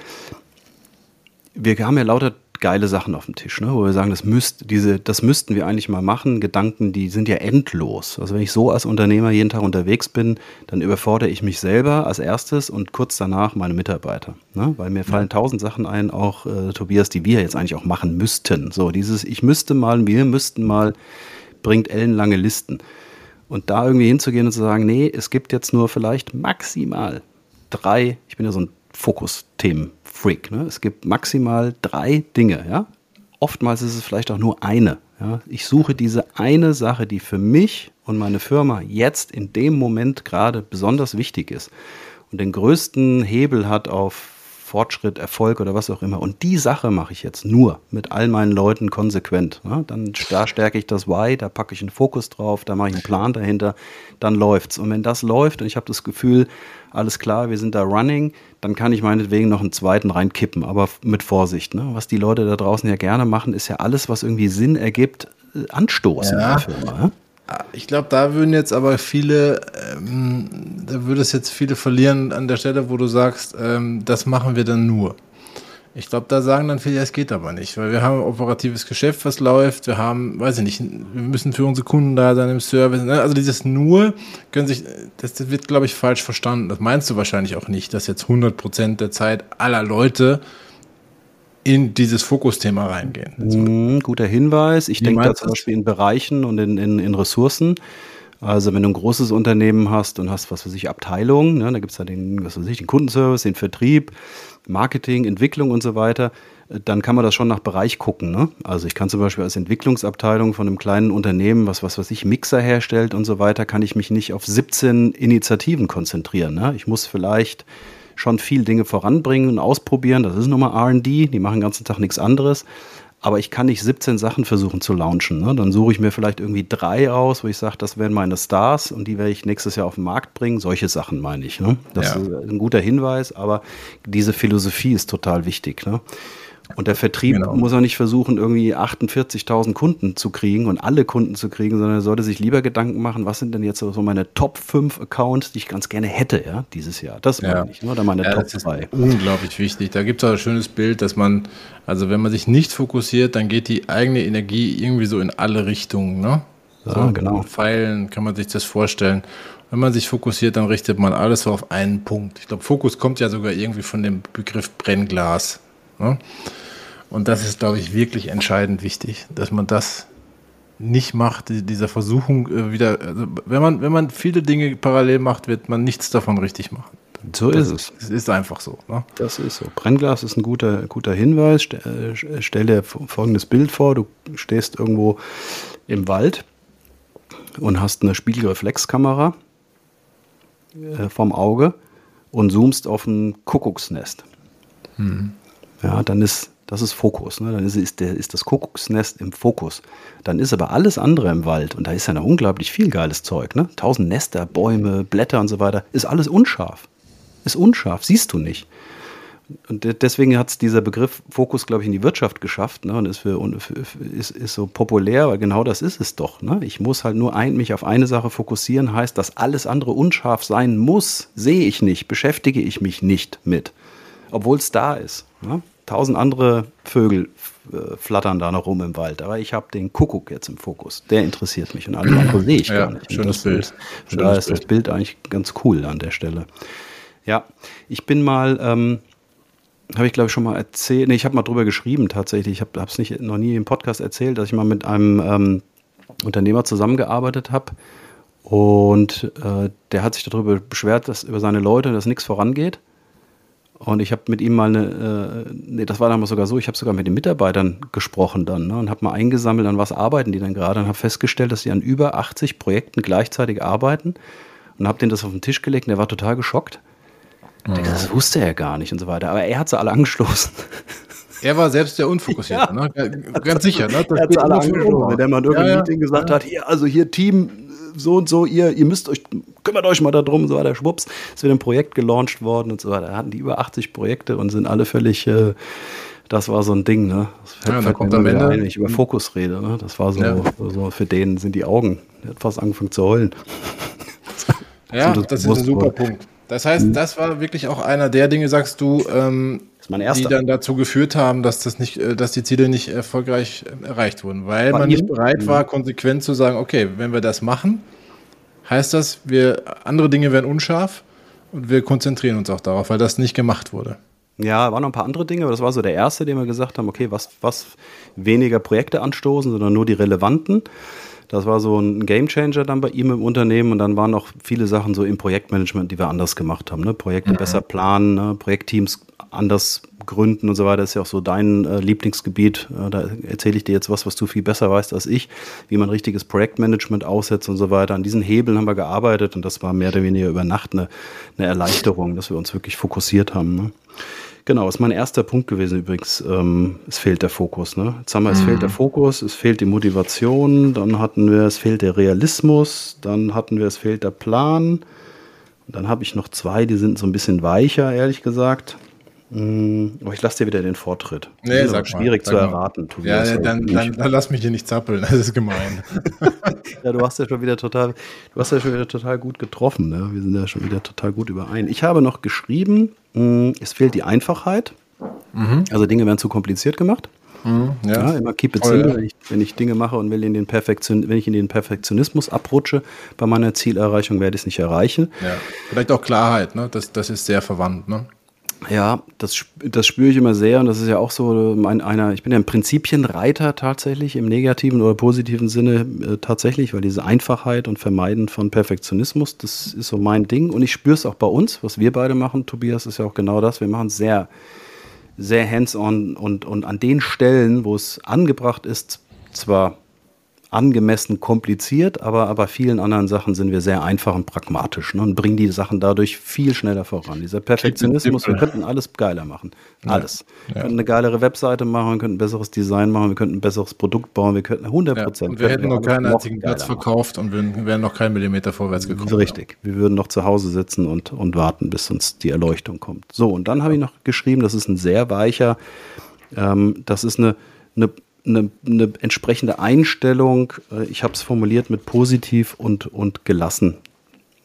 wir haben ja lauter geile Sachen auf dem Tisch, ne? wo wir sagen, das, müsst, diese, das müssten wir eigentlich mal machen. Gedanken, die sind ja endlos. Also wenn ich so als Unternehmer jeden Tag unterwegs bin, dann überfordere ich mich selber als erstes und kurz danach meine Mitarbeiter. Ne? Weil mir fallen tausend Sachen ein, auch äh, Tobias, die wir jetzt eigentlich auch machen müssten. So, dieses Ich müsste mal, wir müssten mal, bringt ellenlange Listen. Und da irgendwie hinzugehen und zu sagen, nee, es gibt jetzt nur vielleicht maximal drei, ich bin ja so ein Fokusthemen Freak. Ne? Es gibt maximal drei Dinge. Ja? Oftmals ist es vielleicht auch nur eine. Ja? Ich suche diese eine Sache, die für mich und meine Firma jetzt in dem Moment gerade besonders wichtig ist und den größten Hebel hat auf Fortschritt, Erfolg oder was auch immer. Und die Sache mache ich jetzt nur mit all meinen Leuten konsequent. Ja, dann da stärke ich das Why, da packe ich einen Fokus drauf, da mache ich einen Plan dahinter, dann läuft's. Und wenn das läuft und ich habe das Gefühl, alles klar, wir sind da running, dann kann ich meinetwegen noch einen zweiten reinkippen, aber mit Vorsicht. Ne? Was die Leute da draußen ja gerne machen, ist ja alles, was irgendwie Sinn ergibt, äh, anstoßen ja. Firma. Ja? Ich glaube, da würden jetzt aber viele, ähm, da würde es jetzt viele verlieren an der Stelle, wo du sagst, ähm, das machen wir dann nur. Ich glaube, da sagen dann viele, es geht aber nicht, weil wir haben ein operatives Geschäft, was läuft, wir haben, weiß ich nicht, wir müssen für unsere Kunden da sein im Service. Ne? Also dieses nur können sich, das, das wird, glaube ich, falsch verstanden. Das meinst du wahrscheinlich auch nicht, dass jetzt 100 Prozent der Zeit aller Leute in dieses Fokusthema reingehen. Mhm, guter Hinweis. Ich denke da zum Beispiel in Bereichen und in, in, in Ressourcen. Also wenn du ein großes Unternehmen hast und hast, was weiß ich, Abteilungen, ne, da gibt es ja den, was weiß ich, den Kundenservice, den Vertrieb, Marketing, Entwicklung und so weiter, dann kann man das schon nach Bereich gucken. Ne? Also ich kann zum Beispiel als Entwicklungsabteilung von einem kleinen Unternehmen, was was weiß ich, Mixer herstellt und so weiter, kann ich mich nicht auf 17 Initiativen konzentrieren. Ne? Ich muss vielleicht schon viel Dinge voranbringen und ausprobieren. Das ist nochmal RD, die machen den ganzen Tag nichts anderes. Aber ich kann nicht 17 Sachen versuchen zu launchen. Ne? Dann suche ich mir vielleicht irgendwie drei aus, wo ich sage, das wären meine Stars und die werde ich nächstes Jahr auf den Markt bringen. Solche Sachen meine ich. Ne? Das ja. ist ein guter Hinweis, aber diese Philosophie ist total wichtig. Ne? Und der Vertrieb genau. muss auch nicht versuchen, irgendwie 48.000 Kunden zu kriegen und alle Kunden zu kriegen, sondern er sollte sich lieber Gedanken machen, was sind denn jetzt so meine Top 5 Accounts, die ich ganz gerne hätte, ja, dieses Jahr. Das ja. meine ich, ne? oder meine ja, Top 2. Unglaublich wichtig. Da gibt es auch ein schönes Bild, dass man, also wenn man sich nicht fokussiert, dann geht die eigene Energie irgendwie so in alle Richtungen, ne? So, ja, genau. Pfeilen kann man sich das vorstellen. Wenn man sich fokussiert, dann richtet man alles so auf einen Punkt. Ich glaube, Fokus kommt ja sogar irgendwie von dem Begriff Brennglas. Ne? Und das ist, glaube ich, wirklich entscheidend wichtig, dass man das nicht macht, dieser Versuchung äh, wieder, also wenn man, wenn man viele Dinge parallel macht, wird man nichts davon richtig machen. So das, ist es. Es ist einfach so. Ne? Das ist so. Brennglas ist ein guter, guter Hinweis. Äh, stell dir folgendes Bild vor: Du stehst irgendwo im Wald und hast eine Spiegelreflexkamera äh, vom Auge und zoomst auf ein Kuckucksnest. Hm. Ja, dann ist das ist Fokus. Ne? Dann ist, ist, der, ist das Kuckucksnest im Fokus. Dann ist aber alles andere im Wald, und da ist ja noch unglaublich viel geiles Zeug. Ne? Tausend Nester, Bäume, Blätter und so weiter, ist alles unscharf. Ist unscharf, siehst du nicht. Und deswegen hat es dieser Begriff Fokus, glaube ich, in die Wirtschaft geschafft ne? und ist, für, ist, ist so populär, weil genau das ist es doch. Ne? Ich muss halt nur ein, mich auf eine Sache fokussieren, heißt, dass alles andere unscharf sein muss, sehe ich nicht, beschäftige ich mich nicht mit, obwohl es da ist. Ne? tausend andere Vögel äh, flattern da noch rum im Wald. Aber ich habe den Kuckuck jetzt im Fokus. Der interessiert mich und alles andere [clears throat] sehe ich ja, gar nicht. Schönes Bild. Schönes da ist Bild. das Bild eigentlich ganz cool an der Stelle. Ja, ich bin mal, ähm, habe ich glaube ich schon mal erzählt, nee, ich habe mal drüber geschrieben tatsächlich. Ich habe es nicht noch nie im Podcast erzählt, dass ich mal mit einem ähm, Unternehmer zusammengearbeitet habe. Und äh, der hat sich darüber beschwert, dass über seine Leute, dass nichts vorangeht. Und ich habe mit ihm mal eine, äh, nee, das war damals sogar so, ich habe sogar mit den Mitarbeitern gesprochen dann ne, und habe mal eingesammelt, an was arbeiten die dann gerade und habe festgestellt, dass sie an über 80 Projekten gleichzeitig arbeiten und habe den das auf den Tisch gelegt und der war total geschockt. Mhm. Das wusste er gar nicht und so weiter, aber er hat sie alle angestoßen. Er war selbst der Unfokussierte, ja. ne? ganz sicher. Ne? Das er hat sie alle angestoßen, wenn der mal in irgendeinem ja, ja. Meeting gesagt hat, hier, also hier Team so und so, ihr, ihr müsst euch, kümmert euch mal darum, so weiter, schwupps, ist wieder ein Projekt gelauncht worden und so weiter. Da hatten die über 80 Projekte und sind alle völlig, äh, das war so ein Ding, ne? Das ja, da kommt am Ende, ein, wenn ich über Fokus rede, ne? Das war so, ja. so, für den sind die Augen, der hat fast angefangen zu heulen. Ja, das, das ist ein super Punkt. Das heißt, mhm. das war wirklich auch einer der Dinge, sagst du, ähm, die dann dazu geführt haben, dass das nicht, äh, dass die Ziele nicht erfolgreich äh, erreicht wurden, weil war man nicht bereit mhm. war, konsequent zu sagen, okay, wenn wir das machen, heißt das, wir andere Dinge werden unscharf und wir konzentrieren uns auch darauf, weil das nicht gemacht wurde. Ja, waren noch ein paar andere Dinge, aber das war so der erste, den wir gesagt haben, okay, was, was weniger Projekte anstoßen, sondern nur die relevanten. Das war so ein Gamechanger dann bei ihm im Unternehmen und dann waren noch viele Sachen so im Projektmanagement, die wir anders gemacht haben. Ne? Projekte mhm. besser planen, ne? Projektteams anders gründen und so weiter. Das ist ja auch so dein äh, Lieblingsgebiet. Äh, da erzähle ich dir jetzt was, was du viel besser weißt als ich, wie man richtiges Projektmanagement aussetzt und so weiter. An diesen Hebeln haben wir gearbeitet und das war mehr oder weniger über Nacht eine, eine Erleichterung, dass wir uns wirklich fokussiert haben. Ne? Genau, ist mein erster Punkt gewesen übrigens. Ähm, es fehlt der Fokus. Ne? Jetzt haben wir, es mhm. fehlt der Fokus, es fehlt die Motivation, dann hatten wir, es fehlt der Realismus, dann hatten wir, es fehlt der Plan. Und dann habe ich noch zwei, die sind so ein bisschen weicher, ehrlich gesagt. Mm, aber ich lasse dir wieder den Vortritt. Nee, das ist schwierig zu erraten. Ja, ja dann, dann, dann, lass mich hier nicht zappeln, das ist gemein. [laughs] ja, du hast ja schon wieder total, du hast ja schon wieder total gut getroffen. Ne? Wir sind ja schon wieder total gut überein. Ich habe noch geschrieben, mm, es fehlt die Einfachheit. Mhm. Also Dinge werden zu kompliziert gemacht. Mhm, ja. ja. immer keep it simple, wenn, ich, wenn ich Dinge mache und will in den Perfektion, wenn ich in den Perfektionismus abrutsche bei meiner Zielerreichung, werde ich es nicht erreichen. Ja. Vielleicht auch Klarheit, ne? das, das ist sehr verwandt. Ne? Ja, das, das spüre ich immer sehr und das ist ja auch so mein, einer, ich bin ja ein Prinzipienreiter tatsächlich im negativen oder positiven Sinne äh, tatsächlich, weil diese Einfachheit und Vermeiden von Perfektionismus, das ist so mein Ding und ich spüre es auch bei uns, was wir beide machen, Tobias, ist ja auch genau das, wir machen sehr, sehr hands-on und, und an den Stellen, wo es angebracht ist, zwar angemessen kompliziert, aber bei vielen anderen Sachen sind wir sehr einfach und pragmatisch ne, und bringen die Sachen dadurch viel schneller voran. Dieser Perfektionismus, wir könnten alles geiler machen. Alles. Ja. Wir könnten eine geilere Webseite machen, wir könnten ein besseres Design machen, wir könnten ein besseres Produkt bauen, wir könnten 100 Prozent. Ja, wir hätten noch keinen einzigen Platz verkauft und wir wären noch keinen Millimeter vorwärts gekommen. Richtig. Wir würden noch zu Hause sitzen und, und warten, bis uns die Erleuchtung kommt. So, und dann habe ich noch geschrieben, das ist ein sehr weicher, ähm, das ist eine, eine eine, eine entsprechende Einstellung, äh, ich habe es formuliert mit positiv und, und gelassen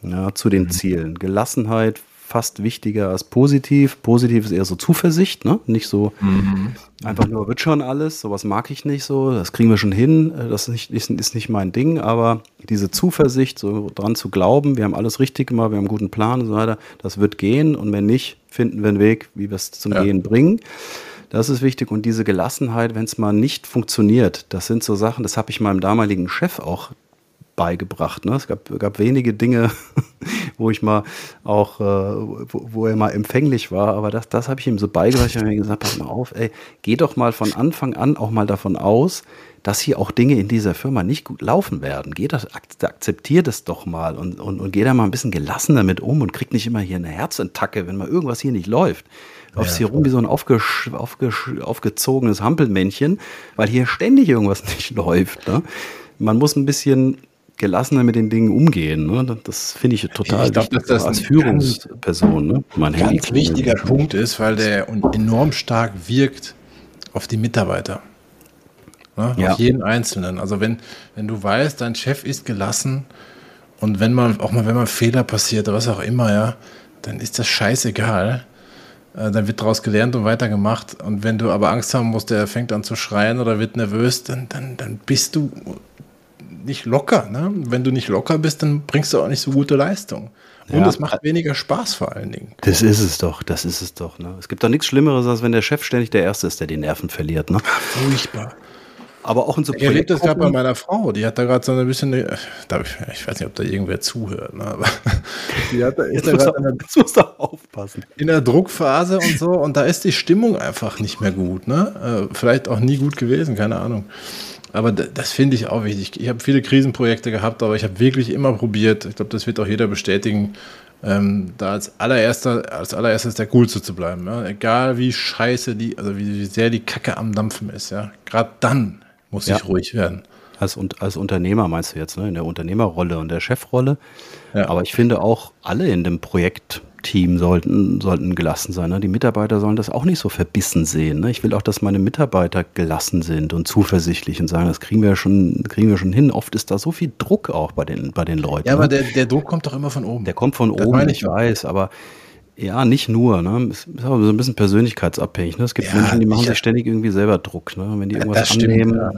ja, zu den mhm. Zielen. Gelassenheit fast wichtiger als positiv. Positiv ist eher so Zuversicht, ne? nicht so mhm. einfach nur wird schon alles, sowas mag ich nicht so, das kriegen wir schon hin, äh, das ist nicht, ist, ist nicht mein Ding, aber diese Zuversicht, so dran zu glauben, wir haben alles richtig gemacht, wir haben einen guten Plan und so weiter, das wird gehen und wenn nicht, finden wir einen Weg, wie wir es zum ja. Gehen bringen. Das ist wichtig. Und diese Gelassenheit, wenn es mal nicht funktioniert, das sind so Sachen, das habe ich meinem damaligen Chef auch beigebracht. Ne? Es gab, gab wenige Dinge, [laughs] wo ich mal auch, äh, wo, wo, er mal empfänglich war, aber das, das habe ich ihm so beigebracht. Ich habe mir gesagt, pass mal auf, ey, geh doch mal von Anfang an auch mal davon aus, dass hier auch Dinge in dieser Firma nicht gut laufen werden. Geh das, akzeptier das doch mal und, und, und geh da mal ein bisschen gelassen damit um und krieg nicht immer hier eine Herzattacke, wenn mal irgendwas hier nicht läuft läufst ja, hier rum wie so ein aufgesch aufgesch aufgezogenes Hampelmännchen, weil hier ständig irgendwas [laughs] nicht läuft. Ne? Man muss ein bisschen gelassener mit den Dingen umgehen. Ne? Das finde ich total ich glaub, wichtig, dass das als Führungsperson. Ne? Mein ganz wichtiger Punkt ist, weil der enorm stark wirkt auf die Mitarbeiter. Ne? Ja. Auf jeden Einzelnen. Also wenn, wenn du weißt, dein Chef ist gelassen und wenn man, auch mal wenn man Fehler passiert oder was auch immer, ja, dann ist das scheißegal. Äh, dann wird daraus gelernt und weitergemacht. Und wenn du aber Angst haben musst, der fängt an zu schreien oder wird nervös, dann, dann, dann bist du nicht locker. Ne? Wenn du nicht locker bist, dann bringst du auch nicht so gute Leistung. Und ja, es macht weniger Spaß vor allen Dingen. Das ist es doch, das ist es doch. Ne? Es gibt doch nichts Schlimmeres, als wenn der Chef ständig der Erste ist, der die Nerven verliert. Ne? Furchtbar. Aber auch in so Ich erlebe das gerade bei meiner Frau. Die hat da gerade so ein bisschen, ich, ich weiß nicht, ob da irgendwer zuhört, ne, aber die hat da, [laughs] ist da gerade in, der, aufpassen. in der Druckphase und so und da ist die Stimmung einfach nicht mehr gut. Ne? Äh, vielleicht auch nie gut gewesen, keine Ahnung. Aber das finde ich auch wichtig. Ich habe viele Krisenprojekte gehabt, aber ich habe wirklich immer probiert, ich glaube, das wird auch jeder bestätigen, ähm, da als allererster, als allererstes der Coolste zu bleiben. Ja? Egal wie scheiße die, also wie, wie sehr die Kacke am Dampfen ist, ja. Gerade dann muss ja. ich ruhig werden. Als, als Unternehmer meinst du jetzt, ne? in der Unternehmerrolle und der Chefrolle. Ja. Aber ich finde auch, alle in dem Projektteam sollten, sollten gelassen sein. Ne? Die Mitarbeiter sollen das auch nicht so verbissen sehen. Ne? Ich will auch, dass meine Mitarbeiter gelassen sind und zuversichtlich und sagen, das kriegen wir schon, kriegen wir schon hin. Oft ist da so viel Druck auch bei den, bei den Leuten. Ja, aber ne? der, der Druck kommt doch immer von oben. Der kommt von das oben, ich, ich weiß, aber ja, nicht nur. Ne? Es ist aber so ein bisschen persönlichkeitsabhängig. Ne? Es gibt ja, Menschen, die machen sich ständig irgendwie selber Druck. Ne? Wenn die irgendwas das annehmen, ja.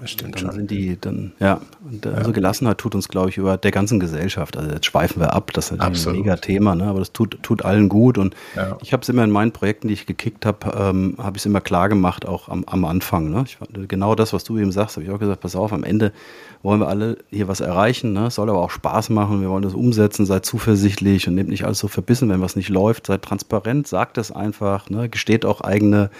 Das stimmt dann schon. sind die dann, ja, und, also Gelassenheit tut uns, glaube ich, über der ganzen Gesellschaft. Also jetzt schweifen wir ab, das ist ein mega Thema, ne? aber das tut, tut allen gut. Und ja. ich habe es immer in meinen Projekten, die ich gekickt habe, ähm, habe ich es immer klar gemacht, auch am, am Anfang. Ne? Ich, genau das, was du eben sagst, habe ich auch gesagt, pass auf, am Ende wollen wir alle hier was erreichen. Ne? Es soll aber auch Spaß machen. Wir wollen das umsetzen. Seid zuversichtlich und nehmt nicht alles so verbissen, wenn was nicht läuft. Seid transparent, sagt es einfach. Ne? Gesteht auch eigene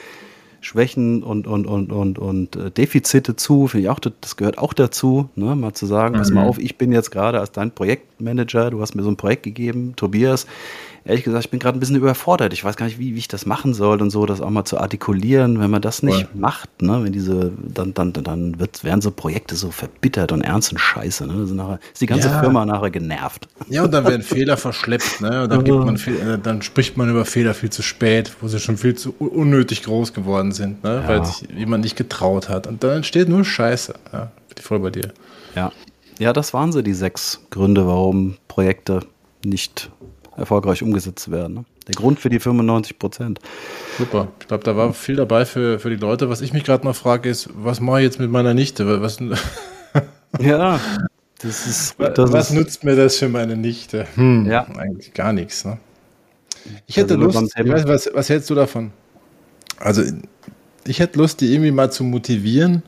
Schwächen und, und, und, und, und äh, Defizite zu. Finde ich auch, das gehört auch dazu, ne? mal zu sagen, mhm. pass mal mhm. auf, ich bin jetzt gerade als dein Projektmanager, du hast mir so ein Projekt gegeben, Tobias, ehrlich gesagt, ich bin gerade ein bisschen überfordert. Ich weiß gar nicht, wie, wie ich das machen soll und so, das auch mal zu artikulieren. Wenn man das nicht ja. macht, ne, wenn diese, dann, dann, dann wird, werden so Projekte so verbittert und ernst und scheiße. Ne? Also nachher, ist die ganze ja. Firma nachher genervt. Ja, und dann werden Fehler verschleppt, ne? Und dann, gibt [laughs] man äh, dann spricht man über Fehler viel zu spät, wo sie schon viel zu unnötig groß geworden sind, ne? Ja. weil sich jemand nicht getraut hat. Und dann entsteht nur Scheiße. Ja, bin ich voll bei dir. Ja. Ja, das waren so die sechs Gründe, warum Projekte nicht erfolgreich umgesetzt werden. Ne? Der Grund für die 95 Prozent. Super. Ich glaube, da war viel dabei für, für die Leute. Was ich mich gerade noch frage, ist, was mache ich jetzt mit meiner Nichte? Was, [laughs] ja, das ist. Das was ist, nützt mir das für meine Nichte? Hm, ja. Eigentlich gar nichts. Ne? Ich hätte also Lust, ich weiß, was, was hältst du davon? Also, ich hätte Lust, die irgendwie mal zu motivieren,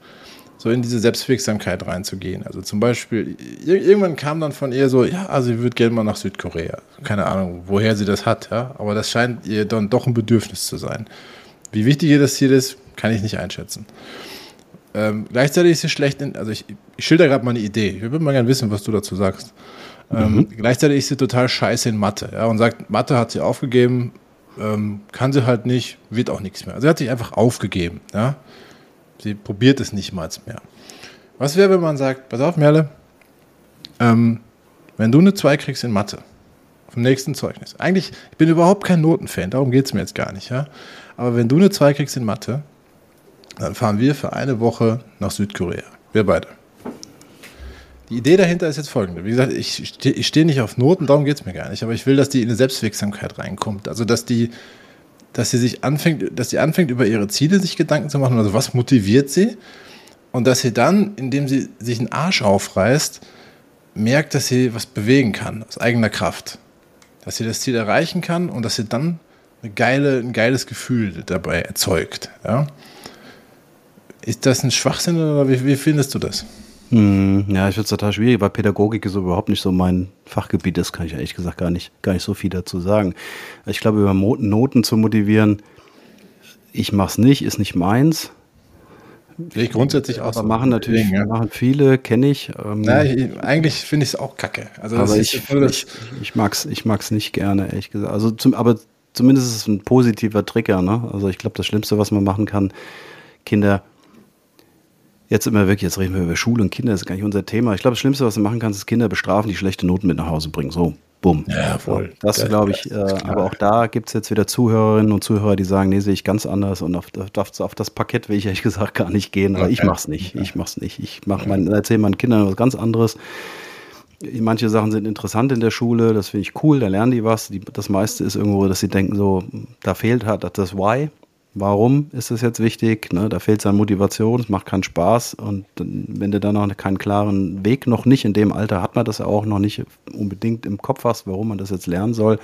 so in diese Selbstwirksamkeit reinzugehen. Also zum Beispiel, irgendwann kam dann von ihr so, ja, also sie würde gerne mal nach Südkorea. Keine Ahnung, woher sie das hat, ja, aber das scheint ihr dann doch ein Bedürfnis zu sein. Wie wichtig ihr das hier ist, kann ich nicht einschätzen. Ähm, gleichzeitig ist sie schlecht in, also ich, ich schilder gerade mal eine Idee. Ich würde mal gerne wissen, was du dazu sagst. Ähm, mhm. Gleichzeitig ist sie total scheiße in Mathe. Ja, und sagt, Mathe hat sie aufgegeben, ähm, kann sie halt nicht, wird auch nichts mehr. Also sie hat sich einfach aufgegeben. Ja? Sie probiert es nicht mal mehr. Was wäre, wenn man sagt, pass auf, Merle, ähm, wenn du eine 2 kriegst in Mathe, vom nächsten Zeugnis. Eigentlich, ich bin überhaupt kein Notenfan, darum geht es mir jetzt gar nicht. Ja? Aber wenn du eine 2 kriegst in Mathe, dann fahren wir für eine Woche nach Südkorea. Wir beide. Die Idee dahinter ist jetzt folgende. Wie gesagt, ich stehe steh nicht auf Noten, darum geht es mir gar nicht, aber ich will, dass die in eine Selbstwirksamkeit reinkommt. Also, dass die, dass sie sich anfängt, dass sie anfängt, über ihre Ziele sich Gedanken zu machen, also was motiviert sie? Und dass sie dann, indem sie sich einen Arsch aufreißt, merkt, dass sie was bewegen kann, aus eigener Kraft. Dass sie das Ziel erreichen kann und dass sie dann eine geile, ein geiles Gefühl dabei erzeugt. Ja? Ist das ein Schwachsinn oder wie, wie findest du das? Hm, ja, ich finde es total schwierig, weil Pädagogik ist überhaupt nicht so mein Fachgebiet ist, kann ich ehrlich gesagt gar nicht, gar nicht so viel dazu sagen. Ich glaube, über Noten zu motivieren, ich mache es nicht, ist nicht meins. Ich grundsätzlich auch. Aber so machen natürlich Ding, ja. machen viele, kenne ich. Ähm, ich, eigentlich finde ich es auch kacke. Also aber ich, ich, ich mag es ich mag's nicht gerne, ehrlich gesagt. Also zum, aber zumindest ist es ein positiver Trigger. Ne? Also ich glaube, das Schlimmste, was man machen kann, Kinder Jetzt immer wirklich, jetzt reden wir über Schule und Kinder, das ist gar nicht unser Thema. Ich glaube, das Schlimmste, was du machen kannst, ist Kinder bestrafen, die schlechte Noten mit nach Hause bringen. So, bumm. Ja, voll. Das glaube ich, äh, aber auch da gibt es jetzt wieder Zuhörerinnen und Zuhörer, die sagen, nee, sehe ich ganz anders und auf, auf, auf, das Parkett will ich ehrlich gesagt gar nicht gehen, aber ich mache es nicht. Ich mache es nicht. Ich mache mein, erzähle meinen Kindern was ganz anderes. Manche Sachen sind interessant in der Schule, das finde ich cool, da lernen die was. Die, das meiste ist irgendwo, dass sie denken, so, da fehlt halt das Why. Warum ist es jetzt wichtig? Ne, da fehlt es an Motivation, es macht keinen Spaß und wenn du dann noch keinen klaren Weg noch nicht, in dem Alter hat man das auch noch nicht unbedingt im Kopf hast, warum man das jetzt lernen soll,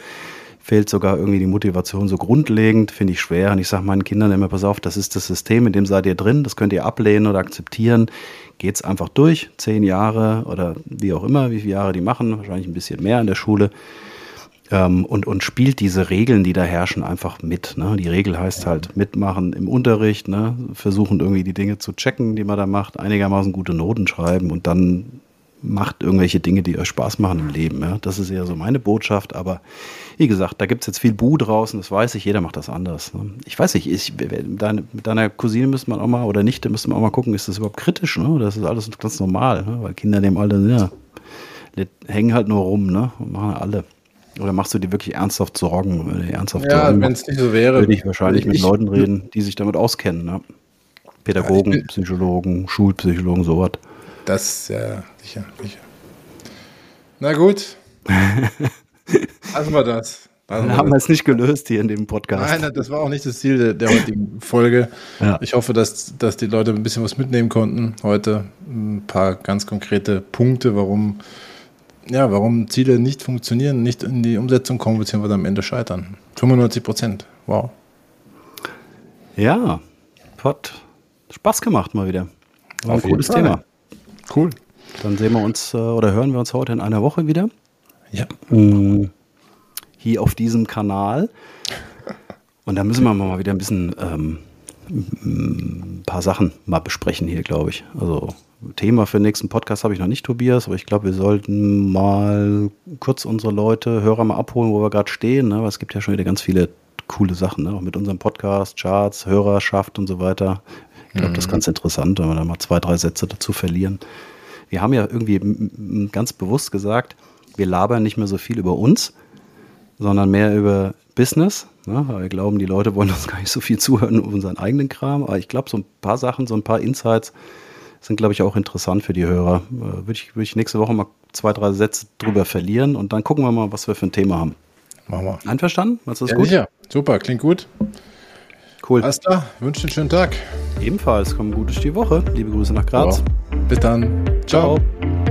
fehlt sogar irgendwie die Motivation so grundlegend, finde ich schwer. Und ich sage meinen Kindern immer, pass auf, das ist das System, in dem seid ihr drin, das könnt ihr ablehnen oder akzeptieren. Geht es einfach durch, zehn Jahre oder wie auch immer, wie viele Jahre die machen, wahrscheinlich ein bisschen mehr in der Schule ähm, und, und spielt diese Regeln, die da herrschen, einfach mit. Ne? Die Regel heißt halt mitmachen im Unterricht, ne? versuchen irgendwie die Dinge zu checken, die man da macht, einigermaßen gute Noten schreiben und dann macht irgendwelche Dinge, die euch Spaß machen im Leben. Ja? Das ist eher so meine Botschaft, aber wie gesagt, da gibt es jetzt viel Bu draußen, das weiß ich, jeder macht das anders. Ne? Ich weiß nicht, ich, deine, mit deiner Cousine müsste man auch mal, oder Nichte müsste man auch mal gucken, ist das überhaupt kritisch, ne? Oder ist das alles ganz normal, ne? Weil Kinder in dem Alter, ja, hängen halt nur rum, ne? Machen alle. Oder machst du dir wirklich ernsthaft Sorgen? Ernsthaft ja, wenn es nicht so wäre. Würde ich wahrscheinlich mit Leuten reden, die sich damit auskennen. Ne? Pädagogen, ja, Psychologen, Schulpsychologen, sowas. Das, ja, sicher, sicher. Na gut. [laughs] Lassen wir das. Lassen wir haben wir es nicht gelöst hier in dem Podcast. Nein, das war auch nicht das Ziel der, der heutigen Folge. Ja. Ich hoffe, dass, dass die Leute ein bisschen was mitnehmen konnten heute. Ein paar ganz konkrete Punkte, warum ja, warum Ziele nicht funktionieren, nicht in die Umsetzung kommen, beziehungsweise am Ende scheitern. 95 Prozent. Wow. Ja, hat Spaß gemacht mal wieder. War ein cooles Thema. Cool. Dann sehen wir uns äh, oder hören wir uns heute in einer Woche wieder. Ja. Mm, hier auf diesem Kanal. Und da müssen wir mal wieder ein bisschen ähm, ein paar Sachen mal besprechen hier, glaube ich. Also Thema für den nächsten Podcast habe ich noch nicht, Tobias, aber ich glaube, wir sollten mal kurz unsere Leute, Hörer mal abholen, wo wir gerade stehen. Ne? Weil es gibt ja schon wieder ganz viele coole Sachen, ne? auch mit unserem Podcast, Charts, Hörerschaft und so weiter. Ich glaube, mhm. das ist mhm. ganz interessant, wenn wir da mal zwei, drei Sätze dazu verlieren. Wir haben ja irgendwie ganz bewusst gesagt, wir labern nicht mehr so viel über uns, sondern mehr über Business. Ne? Wir glauben, die Leute wollen uns [laughs] gar nicht so viel zuhören über unseren eigenen Kram. Aber ich glaube, so ein paar Sachen, so ein paar Insights sind, glaube ich, auch interessant für die Hörer. Äh, Würde ich, würd ich nächste Woche mal zwei, drei Sätze drüber verlieren und dann gucken wir mal, was wir für ein Thema haben. Machen wir. Einverstanden? Was ist ja, gut? Ja, super, klingt gut. Cool. Alles klar, wünsche einen schönen Tag. Ebenfalls, kommen gut durch die Woche. Liebe Grüße nach Graz. Ja. Bis dann. Ciao. Ciao.